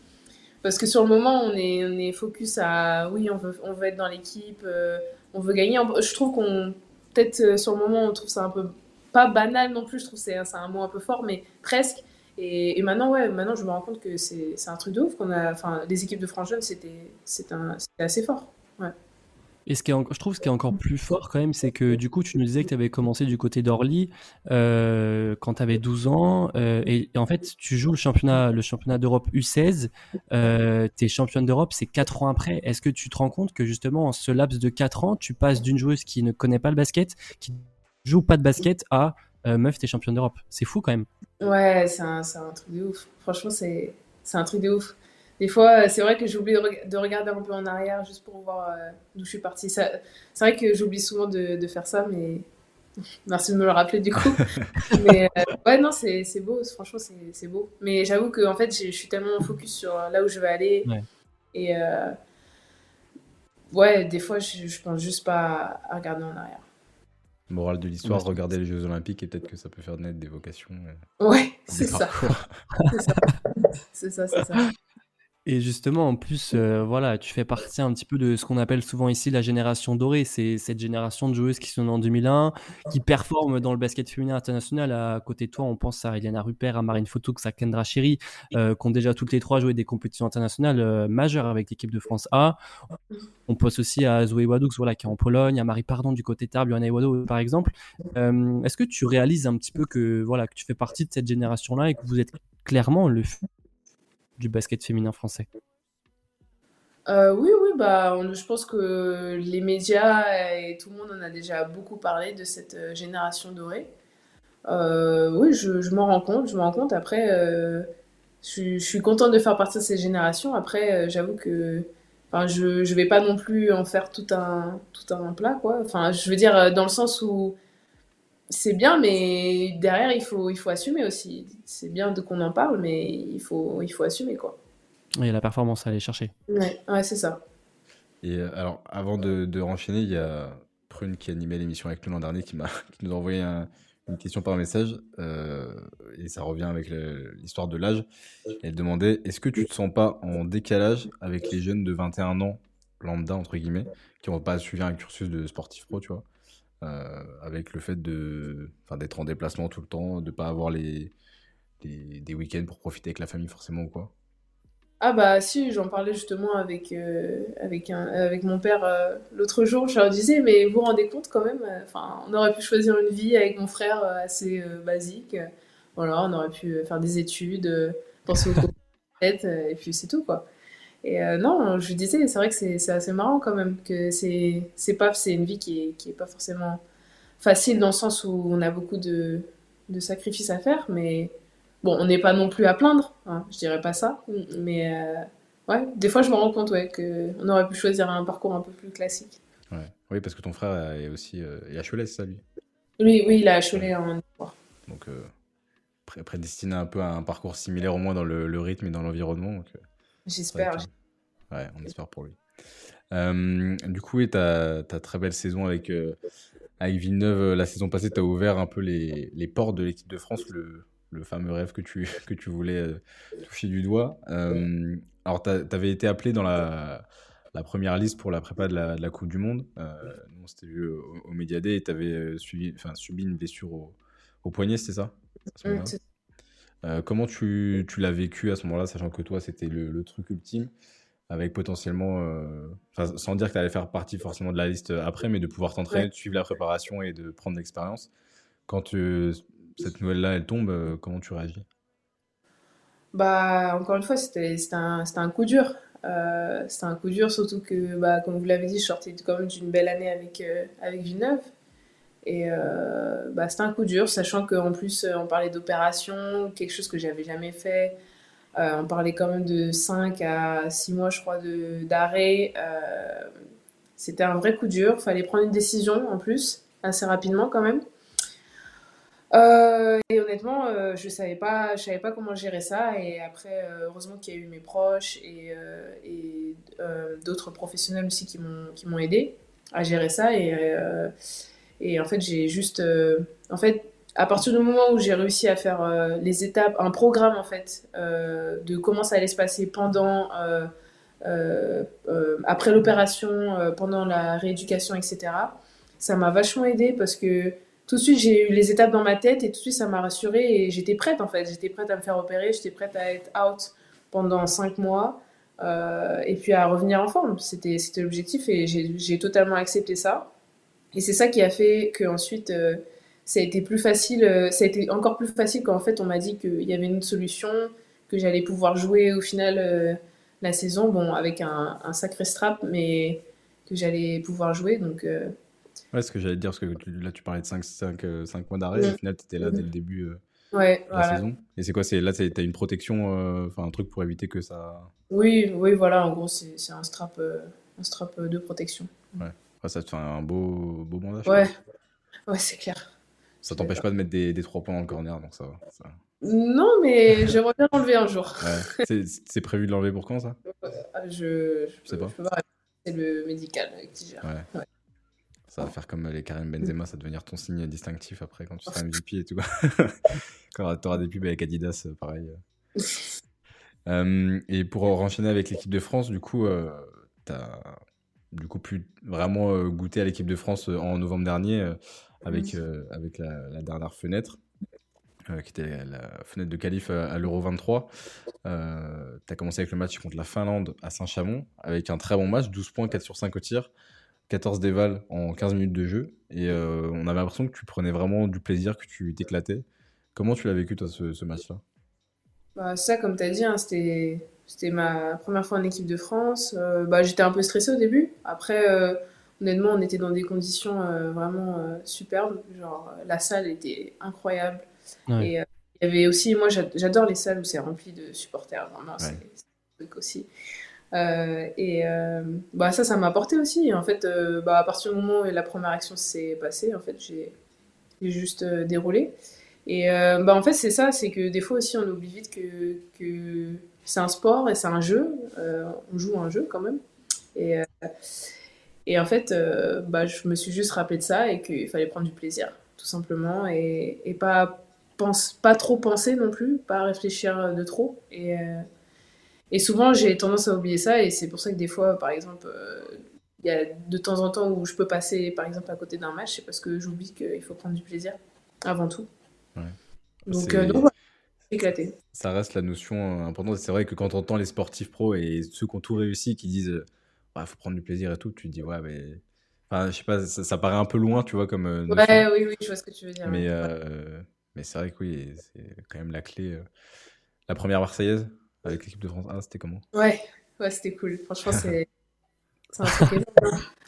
Parce que sur le moment, on est, on est focus à oui, on veut, on veut être dans l'équipe, euh, on veut gagner. Je trouve qu'on, peut-être euh, sur le moment, on trouve ça un peu pas banal non plus, je trouve que c'est un mot un peu fort, mais presque. Et, maintenant, ouais, maintenant, je me rends compte que c'est un truc de ouf a. Les équipes de France Jeune, c'était assez fort. Et ce qui est, je trouve ce qui est encore plus fort quand même, c'est que du coup, tu nous disais que tu avais commencé du côté d'Orly euh, quand tu avais 12 ans. Euh, et, en fait, tu joues le championnat, le championnat d'Europe U16. Euh, tu es championne d'Europe, c'est 4 ans après. Est-ce que tu te rends compte que justement, en ce laps de 4 ans, tu passes d'une joueuse qui ne connaît pas le basket, qui joue pas de basket, à euh, meuf, t'es championne d'Europe C'est fou quand même. Ouais, c'est un, un, truc de ouf. Franchement, c'est un truc de ouf. Des fois, euh, c'est vrai que j'oublie de, regarder un peu en arrière juste pour voir euh, d'où je suis partie. C'est vrai que j'oublie souvent de, faire ça, mais merci de me le rappeler du coup. mais euh, ouais, non, c'est beau, franchement, c'est beau. Mais j'avoue que en fait, je suis tellement focus sur là où je vais aller. Et ouais, des fois, je, je pense juste pas à, regarder en arrière. Morale de l'histoire, regarder les Jeux Olympiques et peut-être que ça peut faire naître des vocations. ouais, c'est ça. c'est ça, c'est ça. Et justement, en plus, euh, voilà, tu fais partie un petit peu de ce qu'on appelle souvent ici la génération dorée. C'est cette génération de joueuses qui sont nées en 2001, qui performent dans le basket féminin international. À côté de toi, on pense à Eliana Rupert, à Marine Fotoux, à Kendra Chéry, euh, qui ont déjà toutes les trois joué des compétitions internationales euh, majeures avec l'équipe de France A. On pense aussi à Zoé Wadoux, voilà, qui est en Pologne, à Marie Pardon du côté Tarbes, Johanna Wado, par exemple. Est-ce que tu réalises un petit peu que, voilà, que tu fais partie de cette génération-là et que vous êtes clairement le du basket féminin français euh, oui, oui, bah, je pense que les médias et tout le monde en a déjà beaucoup parlé de cette euh, génération dorée. Euh, oui, je, m'en rends compte, je m'en rends compte. Après, je, je, suis contente de faire partie de cette génération. Après, j'avoue que enfin, je ne vais pas non plus en faire tout un, tout un plat, quoi. Enfin, je veux dire, dans le sens où c'est bien, mais derrière, il faut, il faut assumer aussi. C'est bien de qu'on en parle, mais il faut, il faut assumer, quoi. Il y a la performance à aller chercher. Ouais, ouais c'est ça. Et euh, alors, avant de, de renchaîner, il y a Prune qui animait l'émission avec nous l'an dernier qui, m'a, qui nous a envoyé une question par message. Euh, et ça revient avec l'histoire de l'âge. Elle demandait Est-ce que tu te sens pas en décalage avec les jeunes de 21 ans, lambda, entre guillemets, qui n'ont pas suivi un cursus de sportif pro, tu vois? Euh, avec le fait de, d'être en déplacement tout le temps, de pas avoir les, des week-ends pour profiter avec la famille forcément ou quoi? Ah bah si, j'en parlais justement avec, euh, avec, avec mon père euh, l'autre jour, je leur disais, mais vous vous rendez compte quand même, on aurait pu choisir une vie avec mon frère assez basique, voilà, on aurait pu faire des études, penser au tête, et puis c'est tout quoi. Et euh, non, je disais, c'est vrai que c'est assez marrant quand même, que c'est pas, c'est une vie qui est, qui est pas forcément facile dans le sens où on a beaucoup de, de sacrifices à faire, mais bon, on n'est pas non plus à plaindre, hein, je dirais pas ça, mais euh, ouais, des fois je me rends compte ouais, qu'on aurait pu choisir un parcours un peu plus classique. Ouais. Oui, parce que ton frère est aussi euh, est à Cholet, c'est ça lui? Oui, oui, il est à Cholet en histoire. Donc, prédestiné un peu à un parcours similaire au moins dans le, le rythme et dans l'environnement. J'espère. Ouais, on espère pour lui. Euh, du coup, tu as, très belle saison avec, euh, avec Villeneuve. Euh, la saison passée, tu as ouvert un peu les, les portes de l'équipe de France, le, le, fameux rêve que tu, que tu voulais toucher du doigt. alors, tu avais été appelé dans la, la, première liste pour la prépa de la, de la Coupe du Monde. on s'était vu au, au Day et tu avais subi, subi une blessure au, au poignet, c'était ça, comment tu, tu l'as vécu à ce moment-là, sachant que toi, c'était le, le, truc ultime avec potentiellement, euh, sans dire que tu allais faire partie forcément de la liste après, mais de pouvoir t'entraîner, de suivre la préparation et de prendre l'expérience. Quand cette nouvelle-là, elle tombe, euh, comment tu réagis? Bah, Encore une fois, c'était un, un, coup dur. Euh, c'était un coup dur, surtout que, bah, comme vous l'avez dit, je sortais quand même d'une belle année avec, avec Villeneuve. Et bah, c'était un coup dur, sachant qu'en plus, on parlait d'opération, quelque chose que j'avais jamais fait. Euh, on parlait quand même de 5 à 6 mois, je crois, d'arrêt. Euh, c'était un vrai coup dur. Fallait prendre une décision en plus, assez rapidement quand même. Euh, et honnêtement, je savais, savais pas comment gérer ça. Et après, heureusement qu'il y a eu mes proches et, et d'autres professionnels aussi qui m'ont aidé à gérer ça. Et, et en fait, j'ai juste. en fait, à partir du moment où j'ai réussi à faire euh, les étapes, un programme en fait, euh, de comment ça allait se passer pendant, euh, après l'opération, pendant la rééducation, etc., ça m'a vachement aidé parce que tout de suite j'ai eu les étapes dans ma tête et tout de suite ça m'a rassurée et j'étais prête en fait. J'étais prête à me faire opérer, j'étais prête à être out pendant cinq mois et puis à revenir en forme. C'était l'objectif et j'ai totalement accepté ça. Et c'est ça qui a fait que ensuite ça a été plus facile, euh, ça a été encore plus facile quand en fait on m'a dit qu'il y avait une solution, que j'allais pouvoir jouer au final euh, la saison, bon avec un, sacré strap, mais que j'allais pouvoir jouer. Donc, euh, Ouais, ce que j'allais te dire, parce que là tu parlais de 5, 5, 5 mois d'arrêt, au final tu étais là dès le début ouais, de la saison. Et c'est quoi Là tu as une protection, enfin un truc pour éviter que ça. Oui, oui voilà, en gros c'est, un, strap, un strap de protection. Ouais, ça te fait un beau, beau bandage. Ouais, ouais c'est clair. Ça t'empêche pas de mettre des, des 3 points dans le corner, donc ça va. Non, mais j'aimerais bien l'enlever un jour. C'est prévu de l'enlever pour quand, ça? Je, je, sais pas. Je peux pas. C'est le médical qui gère. Ouais. Ça va faire comme les Karim Benzema, ça va devenir ton signe distinctif après quand tu seras MVP et tout. quand tu auras des pubs avec Adidas, pareil. Euh, et pour enchaîner avec l'équipe de France, du coup, euh, tu as du coup pu vraiment euh, goûter à l'équipe de France en novembre dernier avec, euh, avec la, dernière fenêtre. Euh, qui était la fenêtre de qualif à, l'Euro 23. Euh, tu as commencé avec le match contre la Finlande à Saint-Chamond, avec un très bon match, 12 points, 4 sur 5 au tir, 14 dévals en 15 minutes de jeu. Et on avait l'impression que tu prenais vraiment du plaisir, que tu t'éclatais. Comment tu l'as vécu, toi, ce, match-là? Bah, Ça, comme tu as dit, hein, c'était, c'était ma première fois en équipe de France. bah, j'étais un peu stressé au début. Après, honnêtement, on était dans des conditions euh, vraiment euh, superbes. Genre, la salle était incroyable. Et euh, il y avait aussi, moi, j'adore les salles où c'est rempli de supporters. Vraiment, c'est un truc aussi. et bah, ça, ça m'a apporté aussi. En fait, bah, à partir du moment où la première action s'est passée, en fait, j'ai juste déroulé. Et bah, en fait, c'est ça, c'est que des fois aussi, on oublie vite que, que c'est un sport et c'est un jeu. on joue un jeu quand même. Et, et en fait, bah, je me suis juste rappelé de ça et qu'il fallait prendre du plaisir, tout simplement, et, et pas, pense, pas trop penser non plus, pas réfléchir de trop. Et, et souvent, j'ai tendance à oublier ça, et c'est pour ça que des fois, par exemple, euh, il y a de temps en temps où je peux passer, par exemple, à côté d'un match, c'est parce que j'oublie qu'il faut prendre du plaisir avant tout. Donc, euh, donc éclaté. Ça reste la notion euh, importante. C'est vrai que quand on entend les sportifs pros et ceux qui ont tout réussi qui disent il bah, faut prendre du plaisir et tout, tu te dis ouais, mais. Enfin, je sais pas, ça, paraît un peu loin, tu vois, comme. ouais, oui, oui, je vois ce que tu veux dire. Mais, mais c'est vrai que oui, c'est quand même la clé. La première Marseillaise, avec l'équipe de France 1, c'était comment? Ouais, ouais c'était cool. Franchement, c'est. un truc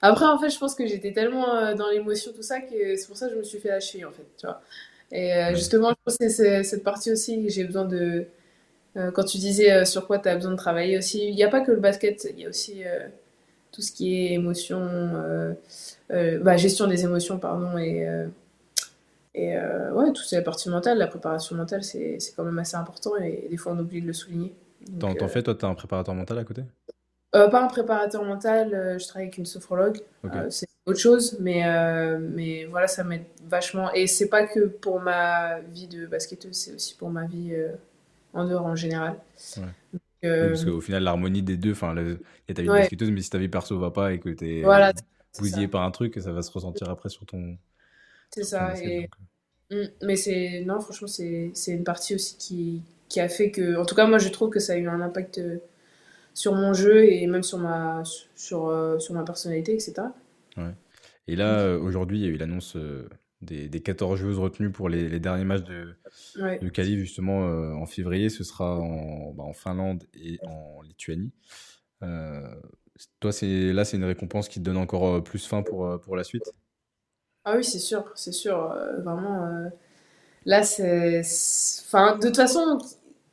Après, en fait, je pense que j'étais tellement euh, dans l'émotion, tout ça, que c'est pour ça que je me suis fait lâcher, en fait, tu vois. Et euh, justement, je pense que c'est cette partie aussi que j'ai besoin de. Euh, quand tu disais sur quoi tu as besoin de travailler aussi, il n'y a pas que le basket, il y a aussi tout ce qui est émotion, bah, gestion des émotions, pardon, et. Et ouais, toute la partie mentale, la préparation mentale, c'est quand même assez important et des fois on oublie de le souligner. T'en euh, fais, toi, tu as un préparateur mental à côté? Euh, Pas un préparateur mental, euh, je travaille avec une sophrologue. c'est autre chose, mais, mais voilà, ça m'aide vachement. Et c'est pas que pour ma vie de basketteuse, c'est aussi pour ma vie en dehors en général. parce qu'au final, l'harmonie des deux, enfin, il y a ta vie de basketteuse, mais si ta vie perso va pas et que tu es voilà, bousillé par un truc, ça va se ressentir après sur ton. C'est ça. et... Mm, mais c'est. Non, franchement, c'est une partie aussi qui, qui a fait que, en tout cas, moi, je trouve que ça a eu un impact euh, sur mon jeu et même sur ma, sur, euh, sur ma personnalité, etc. Ouais. Et là, euh, aujourd'hui, il y a eu l'annonce des, des, 14 joueuses retenues pour les, les derniers matchs de, ouais. de justement, en février. Ce sera en, bah, en, Finlande et en Lituanie. toi, c'est là, c'est une récompense qui te donne encore plus faim pour, pour la suite? Ah oui, c'est sûr, c'est sûr. vraiment, là, c'est. Enfin, de toute façon,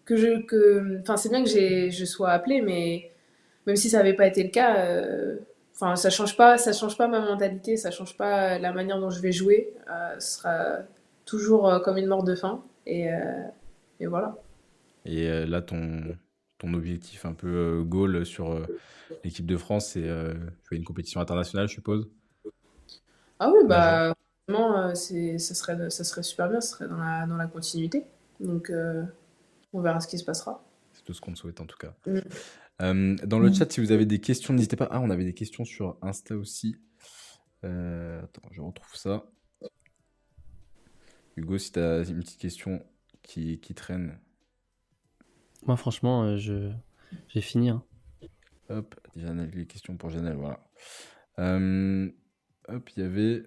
que je que enfin c'est bien que j'ai je sois appelée mais même si ça n'avait pas été le cas euh, enfin ça change pas ça change pas ma mentalité ça change pas la manière dont je vais jouer euh, ce sera toujours euh, comme une mort de faim et, et voilà. Et là ton ton objectif un peu goal sur l'équipe de France c'est une compétition internationale je suppose? Ah oui bah vraiment c'est ça serait ça serait super bien ce serait dans la dans la continuité. Donc on verra ce qui se passera. C'est tout ce qu'on souhaite en tout cas. Mm. Euh, dans le mm. chat, si vous avez des questions, n'hésitez pas. Ah, on avait des questions sur Insta aussi. Euh, attends, je retrouve ça. Hugo, si tu as une petite question qui, qui traîne. Moi, franchement, euh, je j'ai fini. Hein. Hop, Janelle, les questions pour Janelle, voilà. hop, il y avait.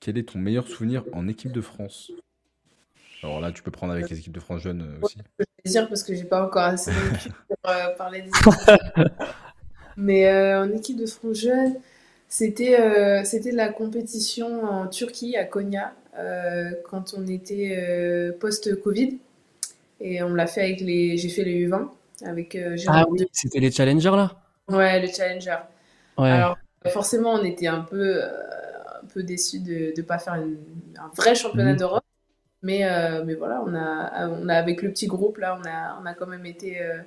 quel est ton meilleur souvenir en équipe de France? Alors là, tu peux prendre avec les équipes de France jeunes euh, aussi. Je peux dire parce que j'ai pas encore assez de pour euh, parler des Mais euh, en équipe de France jeunes, c'était c'était la compétition en Turquie, à Konya, quand on était post-Covid. Et on l'a fait avec les. J'ai fait les U20 avec Ah oui, c'était les challengers là? Ouais, les challengers. Ouais. Alors, forcément, on était un peu, un peu déçus de ne pas faire un vrai championnat mhm. d'Europe. Mais, euh, mais voilà, on a, on a, avec le petit groupe, là, on a, on a quand même été euh,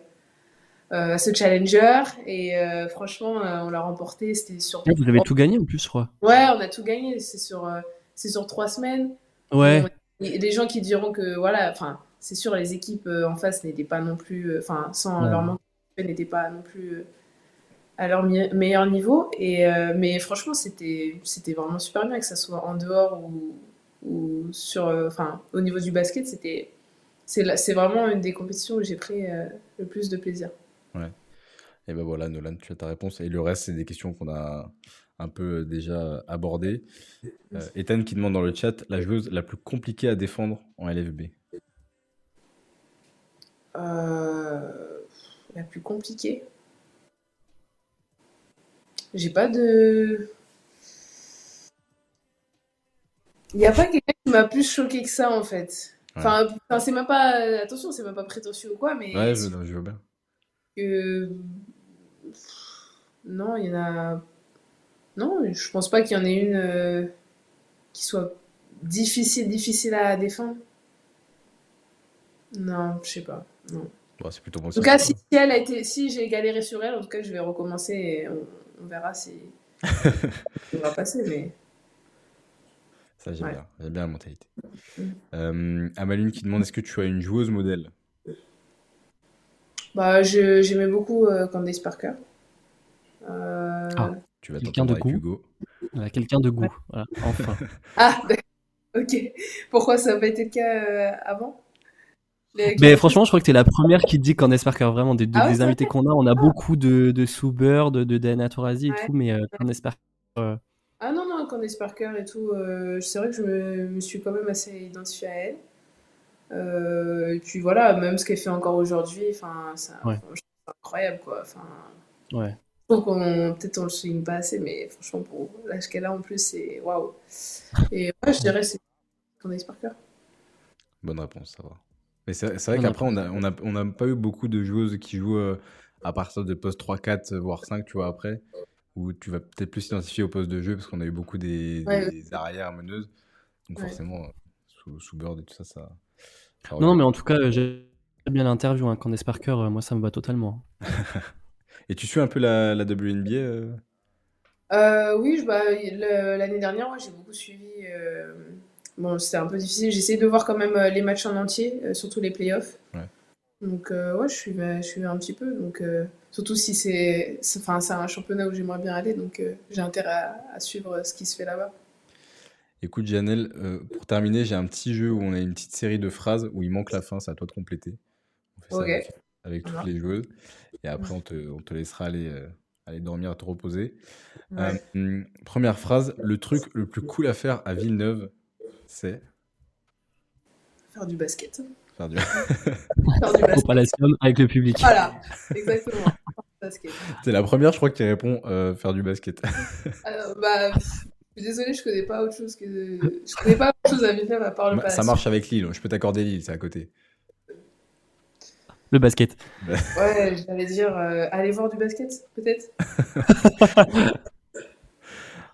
euh ce challenger. Et euh, franchement, on l'a remporté. C'était sur. vous avez tout gagné en plus, je crois. Ouais, on a tout gagné. C'est sur, c'est sur trois semaines. Ouais. Il des gens qui diront que, voilà, enfin, c'est sûr, les équipes en face n'étaient pas non plus. Enfin, sans leur manque, n'étaient pas non plus à leur meilleur niveau. Et, mais franchement, c'était vraiment super bien que ça soit en dehors ou ou sur, euh, enfin, au niveau du basket, c'était, c'est vraiment une des compétitions où j'ai pris euh, le plus de plaisir. Ouais. Et ben voilà, Nolan, tu as ta réponse. Et le reste, c'est des questions qu'on a un peu euh, déjà abordées. Ethan qui demande dans le chat la joueuse la plus compliquée à défendre en LFB. la plus compliquée? J'ai pas de. Il n'y a pas quelqu'un qui m'a plus choqué que ça, en fait. Enfin, c'est même pas. Attention, c'est même pas prétentieux ou quoi, mais. Ouais, je, je veux bien. Non, il y en a. Non, je pense pas qu'il y en ait une euh, qui soit difficile, difficile à défendre. Non, je sais pas. Non. Bon, c'est plutôt bon. En tout cas, si, si elle a été, si j'ai galéré sur elle, en tout cas, je vais recommencer et on, on verra si on va passer. Mais Ça, j'aime Ouais. bien. J'aime bien la mentalité. Mm. Euh, Amaline qui demande est-ce que tu as une joueuse modèle? Bah, je- j'aimais beaucoup euh, Candace Parker. Euh, Ah. Tu vas Quelqu'un de. Hugo. Voilà, quelqu'un de goût. Voilà, enfin. Ah, d'accord. ok. Pourquoi ça n'a pas été le cas euh, avant? Les- Mais franchement, je crois que t'es la première qui te dit Candace Parker. Vraiment, des, de- Ah ouais, des c'est invités qu'on a, on a beaucoup de, de Sue Bird, de, de Diana Taurasi et Ouais. tout, mais euh, Candace Parker. euh, Ah non, non, Candace Parker et tout, euh, c'est vrai que je me, me suis quand même assez identifiée à elle. Euh, et puis voilà, même ce qu'elle fait encore aujourd'hui, enfin, c'est Ouais. c'est incroyable quoi. Enfin, ouais. je trouve qu'on peut-être on le souligne pas assez, mais franchement pour l'âge qu'elle a en plus, c'est waouh. Et ouais, je dirais c'est Candace Parker. Bonne réponse, ça va. Mais c'est vrai qu'après, on n'a on a, on a pas eu beaucoup de joueuses qui jouent euh, à partir de poste 3, 4, voire 5, tu vois, après. Où tu vas peut-être plus s'identifier au poste de jeu parce qu'on a eu beaucoup des, Ouais, des arrières meneuses. Donc Ouais. forcément, euh, sous, sous Bird et tout ça, ça. ça Non, mais en tout cas, euh, j'ai bien l'interview. Hein. Candace Parker, euh, moi, ça me va totalement. Et tu suis un peu la, la WNBA euh? Euh, oui, bah, l'année dernière, ouais, j'ai beaucoup suivi. euh, Bon, c'était un peu difficile. J'ai essayé de voir quand même les matchs en entier, surtout les playoffs. Ouais. Donc, euh, ouais, je suis, je suis un petit peu. Donc, euh, surtout si c'est c'est- enfin, c'est un championnat où j'aimerais bien aller. Donc, euh, j'ai intérêt à, à suivre ce qui se fait là-bas. Écoute, Janelle, euh, pour terminer, j'ai un petit jeu où on a une petite série de phrases où il manque la fin, c'est à toi de compléter. On fait ça Ok. avec, avec Ça toutes marche. les joueuses. Et après, on te, on te laissera aller, euh, aller dormir, te reposer. Ouais. Hum, première phrase, le truc le plus cool à faire à Villeneuve, c'est? Faire du basket. Faire du... Faire du Au basket. Palacium avec le public. Voilà, exactement. Faire du basket. C'est la première, je crois, qui répond euh, faire du basket. Euh, bah, pff, je suis désolée, je connais pas autre chose que. Je connais pas autre chose à Villeneuve à part le ça Palace. marche avec Lille, je peux t'accorder Lille, c'est à côté. Le basket. Ouais, j'allais dire euh, aller voir du basket, peut-être.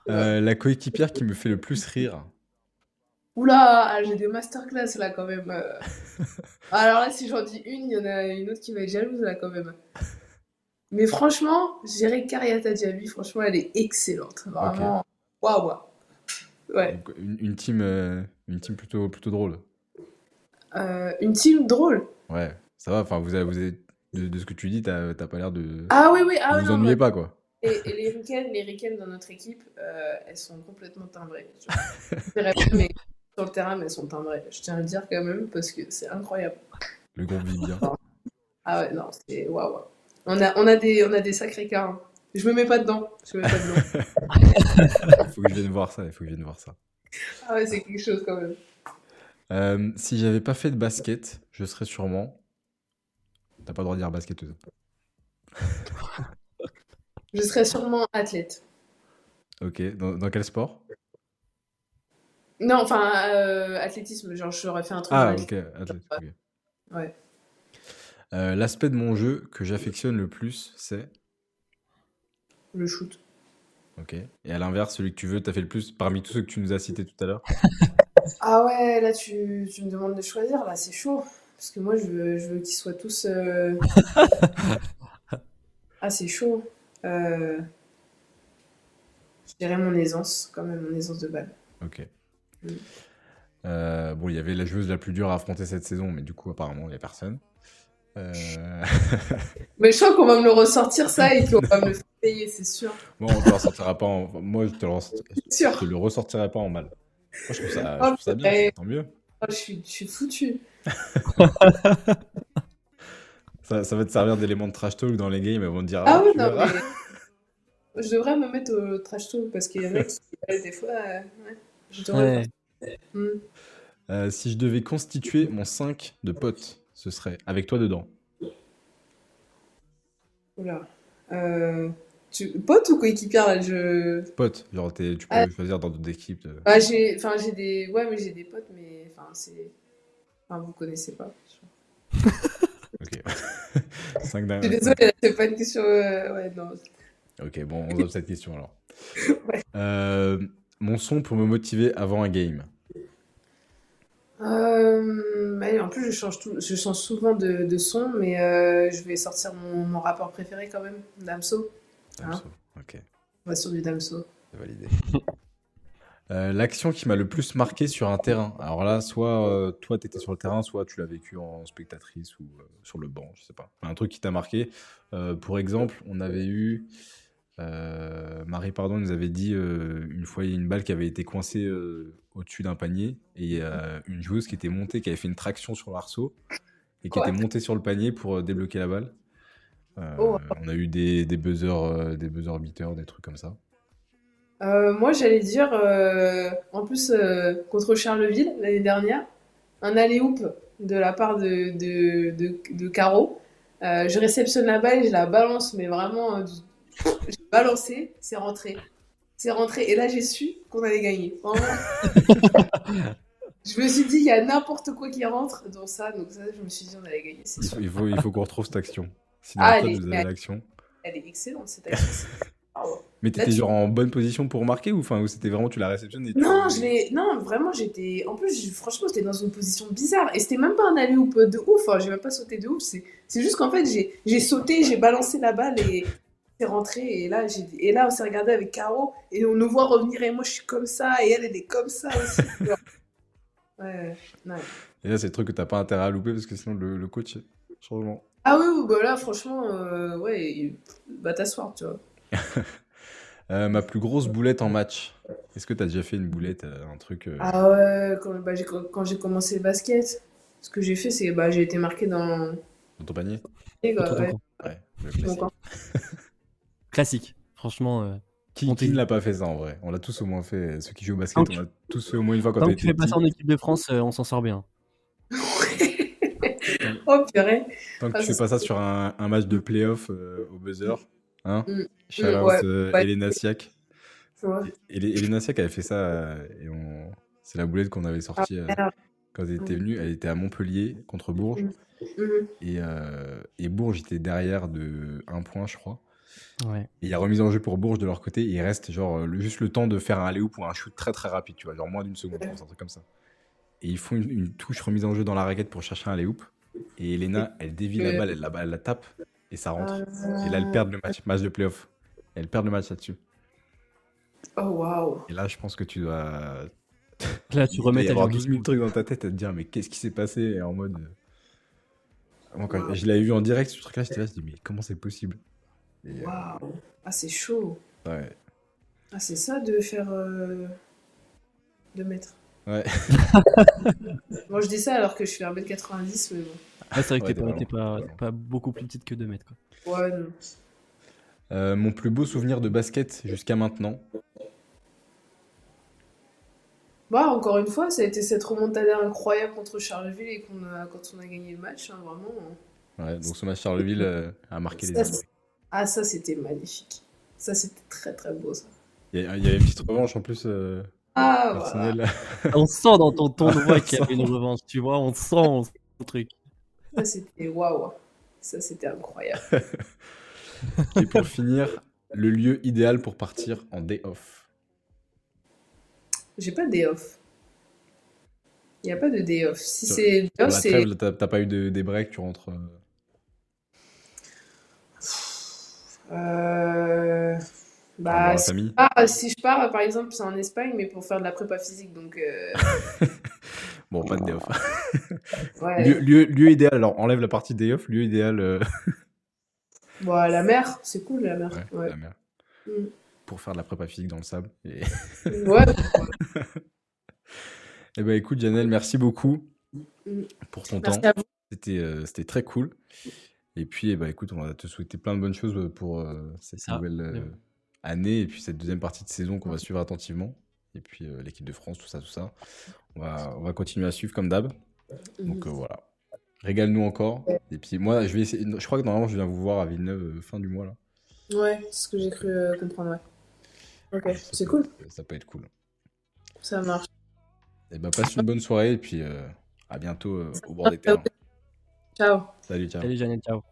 Euh, la coéquipière qui me fait le plus rire. Oula, j'ai des masterclass là quand même. Alors là, si j'en dis une, il y en a une autre qui va être jalouse là quand même. Mais franchement, je dirais Kariata Diaby, franchement, elle est excellente. Vraiment. Waouh, waouh. Ouais. Donc, une, une team, euh, une team plutôt, plutôt drôle. Euh, une team drôle? Ouais, ça va, enfin, vous avez, vous avez- de, de ce que tu dis, t'as pas l'air de... Ah oui, oui, ah vous oui, vous non, ennuyez pas, quoi. Et, et les Ricaines, les dans notre équipe, euh, elles sont complètement timbrées. Je dirais mais sur le terrain, mais elles sont timbrées. Je tiens à le dire quand même parce que c'est incroyable. Le groupe vit bien. Ah ouais, non, c'est waouh. waouh. On a, on, a des, on a des sacrés cas. hein. Je me mets pas dedans. Je me mets pas dedans. Il faut que je vienne voir ça, il faut que je vienne voir ça. Ah ouais, c'est quelque chose quand même. Euh, si j'avais pas fait de basket, je serais sûrement... T'as pas le droit de dire basketteuse. Je serais sûrement athlète. Ok, dans, dans quel sport? Non, enfin, euh, athlétisme, genre j'aurais fait un truc. Ah, ok, athlète, ok. Ouais. Euh, L'aspect de mon jeu que j'affectionne le plus, c'est... Le shoot. Ok. Et à l'inverse, celui que tu veux, t'as fait le plus parmi tous ceux que tu nous as cités tout à l'heure? Ah ouais, là tu, tu me demandes de choisir, là c'est chaud. Parce que moi je veux, je veux qu'ils soient tous. euh, Ah, c'est chaud. Euh, Je dirais mon aisance, quand même, mon aisance de balle. Ok. Euh, bon, il y avait la joueuse la plus dure à affronter cette saison, mais du coup, apparemment, il n'y a personne. Euh, Mais je crois qu'on va me le ressortir ça et qu'on va me le faire payer, c'est sûr. Bon, on te le ressortira pas en... Moi, je te le, ressort- C'est sûr. je te le ressortirai pas en mal. Moi, je trouve ça, je Oh, trouve ça bien, tant mieux. Oh, je suis, je suis foutue. Ça, ça va te servir d'élément de trash talk dans les games, elles vont te dire Ah ah, oui, non, mais. Je devrais me mettre au trash talk parce qu'il y en a qui, euh, des fois, euh, ouais, je devrais. Ouais. Hmm. Euh, si je devais constituer mon 5 de potes, ce serait avec toi dedans. Oula. Euh, tu... Pote ou coéquipière là je... Genre t'es- tu peux Ah. choisir dans d'autres équipes. Ah, j'ai... Enfin, j'ai des... Ouais, mais j'ai des potes, mais... Enfin, c'est... Enfin, vous connaissez pas. Ok. 5 d'un. Je suis désolée, c'est pas une question... euh, Ouais, non. Ok, bon, on zappe cette question alors. Ouais. Euh, mon son pour me motiver avant un game. Euh, en plus, je change, tout, je change souvent de, de son, mais euh, je vais sortir mon, mon rappeur préféré quand même, Damso. Damso, ok, On va sur du Damso. c'est validé. Euh, L'action qui m'a le plus marqué sur un terrain. Alors là, soit toi t'étais sur le terrain, soit tu l'as vécu en spectatrice ou sur le banc, je sais pas. Un truc qui t'a marqué. Pour exemple, on avait eu euh, Marie Pardon nous avait dit euh, une fois il y a une balle qui avait été coincée euh, au-dessus d'un panier et il y a une joueuse qui était montée, qui avait fait une traction sur l'arceau et qui Quoi était montée sur le panier pour débloquer la balle. Oh. On a eu des, des buzzers, des buzzer beaters, des trucs comme ça. Moi, j'allais dire, en plus, contre Charleville, l'année dernière, un alley-oop de la part de, de, de, de Caro. Je réceptionne la balle et je la balance, mais vraiment, balancé, c'est rentré. C'est rentré. Et là, j'ai su qu'on allait gagner. Vraiment. Je me suis dit, il y a n'importe quoi qui rentre dans ça. Donc, ça, je me suis dit, on allait gagner, Il faut, il faut, il faut qu'on retrouve cette action. Sinon, Ah, est- vous avez l'action. Elle est excellente, cette action. Mais t'étais genre en bonne position pour marquer ou, ou c'était vraiment tu la réceptionnes et tu- Non, je l'ai. Non, vraiment, j'étais. En plus, franchement, j'étais dans une position bizarre. Et c'était même pas un alley-oop de ouf. Enfin, j'ai même pas sauté de ouf. C'est c'est juste qu'en fait, j'ai j'ai sauté, j'ai balancé la balle et c'est rentré. Et là, j'ai et là, on s'est regardé avec Caro et on nous voit revenir. Et moi, je suis comme ça. Et elle, elle est comme ça aussi. ouais, ouais. Et là, c'est le truc que t'as pas intérêt à louper parce que sinon le, le coach, changement. Ah oui, bah là, franchement, euh, ouais, il- va t'asseoir, tu vois. Euh, ma plus grosse boulette en match. Est-ce que t'as déjà fait une boulette, euh, un truc euh, Ah ouais, quand, bah, j'ai quand j'ai commencé le basket, ce que j'ai fait, c'est bah, j'ai été marqué dans. dans ton panier Et, ouais. Ouais, le classique. Franchement, euh, Qui, qui ne l'a pas fait ça en vrai? On l'a tous au moins fait. Ceux qui jouent au basket, on l'a tous fait au moins une fois quand on tu fais pas ça en équipe de France, euh, on s'en sort bien. Oh purée. Tant que Ah, tu fais ça, pas ça sur un, un match de playoff euh, au buzzer. Hein? Mm. Shout Mm, out ouais, euh, ouais. Elena Siak. Ouais. Et Elena Siak avait fait ça euh, et on... c'est la boulette qu'on avait sortie euh, merde. quand elle était Mm. venue. Elle était à Montpellier contre Bourges. Mhm. Et, euh, et Bourges était derrière de un point, je crois. Ouais. Et il y a remise en jeu pour Bourges de leur côté. Et il reste genre euh, le- juste le temps de faire un alley-oop ou un shoot très très rapide, tu vois, genre moins d'une seconde, un truc comme ça. Et ils font une, une touche remise en jeu dans la raquette pour chercher un alley-oop. Et Elena, elle dévie la Euh. balle, elle la, elle la tape et ça rentre. Ah. Et là, elle perd le match, match de playoff. Elle perd le match là-dessus. Oh waouh. Et là, je pense que tu dois. Là, tu remets ta avoir vie en 12 000 question. trucs dans ta tête à te dire, mais qu'est-ce qui s'est passé? Et en mode. euh, Moi, quand je l'avais vu en direct, ce truc-là, j'étais là, je dis, mais comment c'est possible? euh, Waouh. Ah c'est chaud. ouais. Ah c'est ça de faire euh... 2 mètres. Ouais. Moi je dis ça alors que je fais 1m90 mais bon. Ouais, c'est vrai que Ouais, t'es pas, t'es vraiment- pas, t'es pas beaucoup plus petite que 2 mètres. Quoi. Ouais non. Euh, mon plus beau souvenir de basket jusqu'à maintenant. Bah encore une fois, ça a été cette remontada incroyable contre Charleville et qu'on a quand on a gagné le match, hein, vraiment. hein. Ouais, donc ce match Charleville euh, a marqué les esprits. Ah ça c'était magnifique. Ça c'était très très beau ça. Il y, a- il y avait une petite revanche en plus euh, Ah voilà. personnelle. On sent dans ton ton de voix qu'il y avait une revanche, tu vois, on sent on sent le truc. Ça c'était waouh. Ça c'était incroyable. Et pour finir, le lieu idéal pour partir en day off. J'ai pas de day off. Il n'y a pas de day off. Si c'est t'as pas eu de, des breaks, tu rentres. euh, Euh, Bah, si, famille. je pars, si je pars, par exemple, c'est en Espagne, mais pour faire de la prépa physique. Donc, euh, Bon, pas de day off. ouais. lieu, lieu- lieu idéal, alors enlève la partie day off, lieu idéal. euh, Bon, à la mer, c'est cool, la mer. ouais, Ouais. la mer. Mm. Pour faire de la prépa physique dans le sable. Et... Ouais. Eh ben écoute, Janelle, merci beaucoup Mm. pour ton Merci temps. à vous. C'était euh, c'était très cool. Et puis, eh ben, écoute, on va te souhaiter plein de bonnes choses pour euh, cette Ça, nouvelle euh, ouais. année et puis cette deuxième partie de saison qu'on va suivre attentivement. Et puis euh, l'équipe de France, tout ça, tout ça. On va, on va continuer à suivre comme d'hab. Donc euh, voilà. Régale-nous encore. Et puis moi, je vais essayer. Je crois que normalement, je viens vous voir à Villeneuve euh, fin du mois là. Ouais, c'est ce que j'ai cru euh, comprendre, ouais. Ok, c'est cool. Ça peut être cool. Ça marche. Et ben passe une bonne soirée et puis euh, à bientôt euh, au bord des terrains. Ciao. Salut, ciao. Salut Janelle, ciao.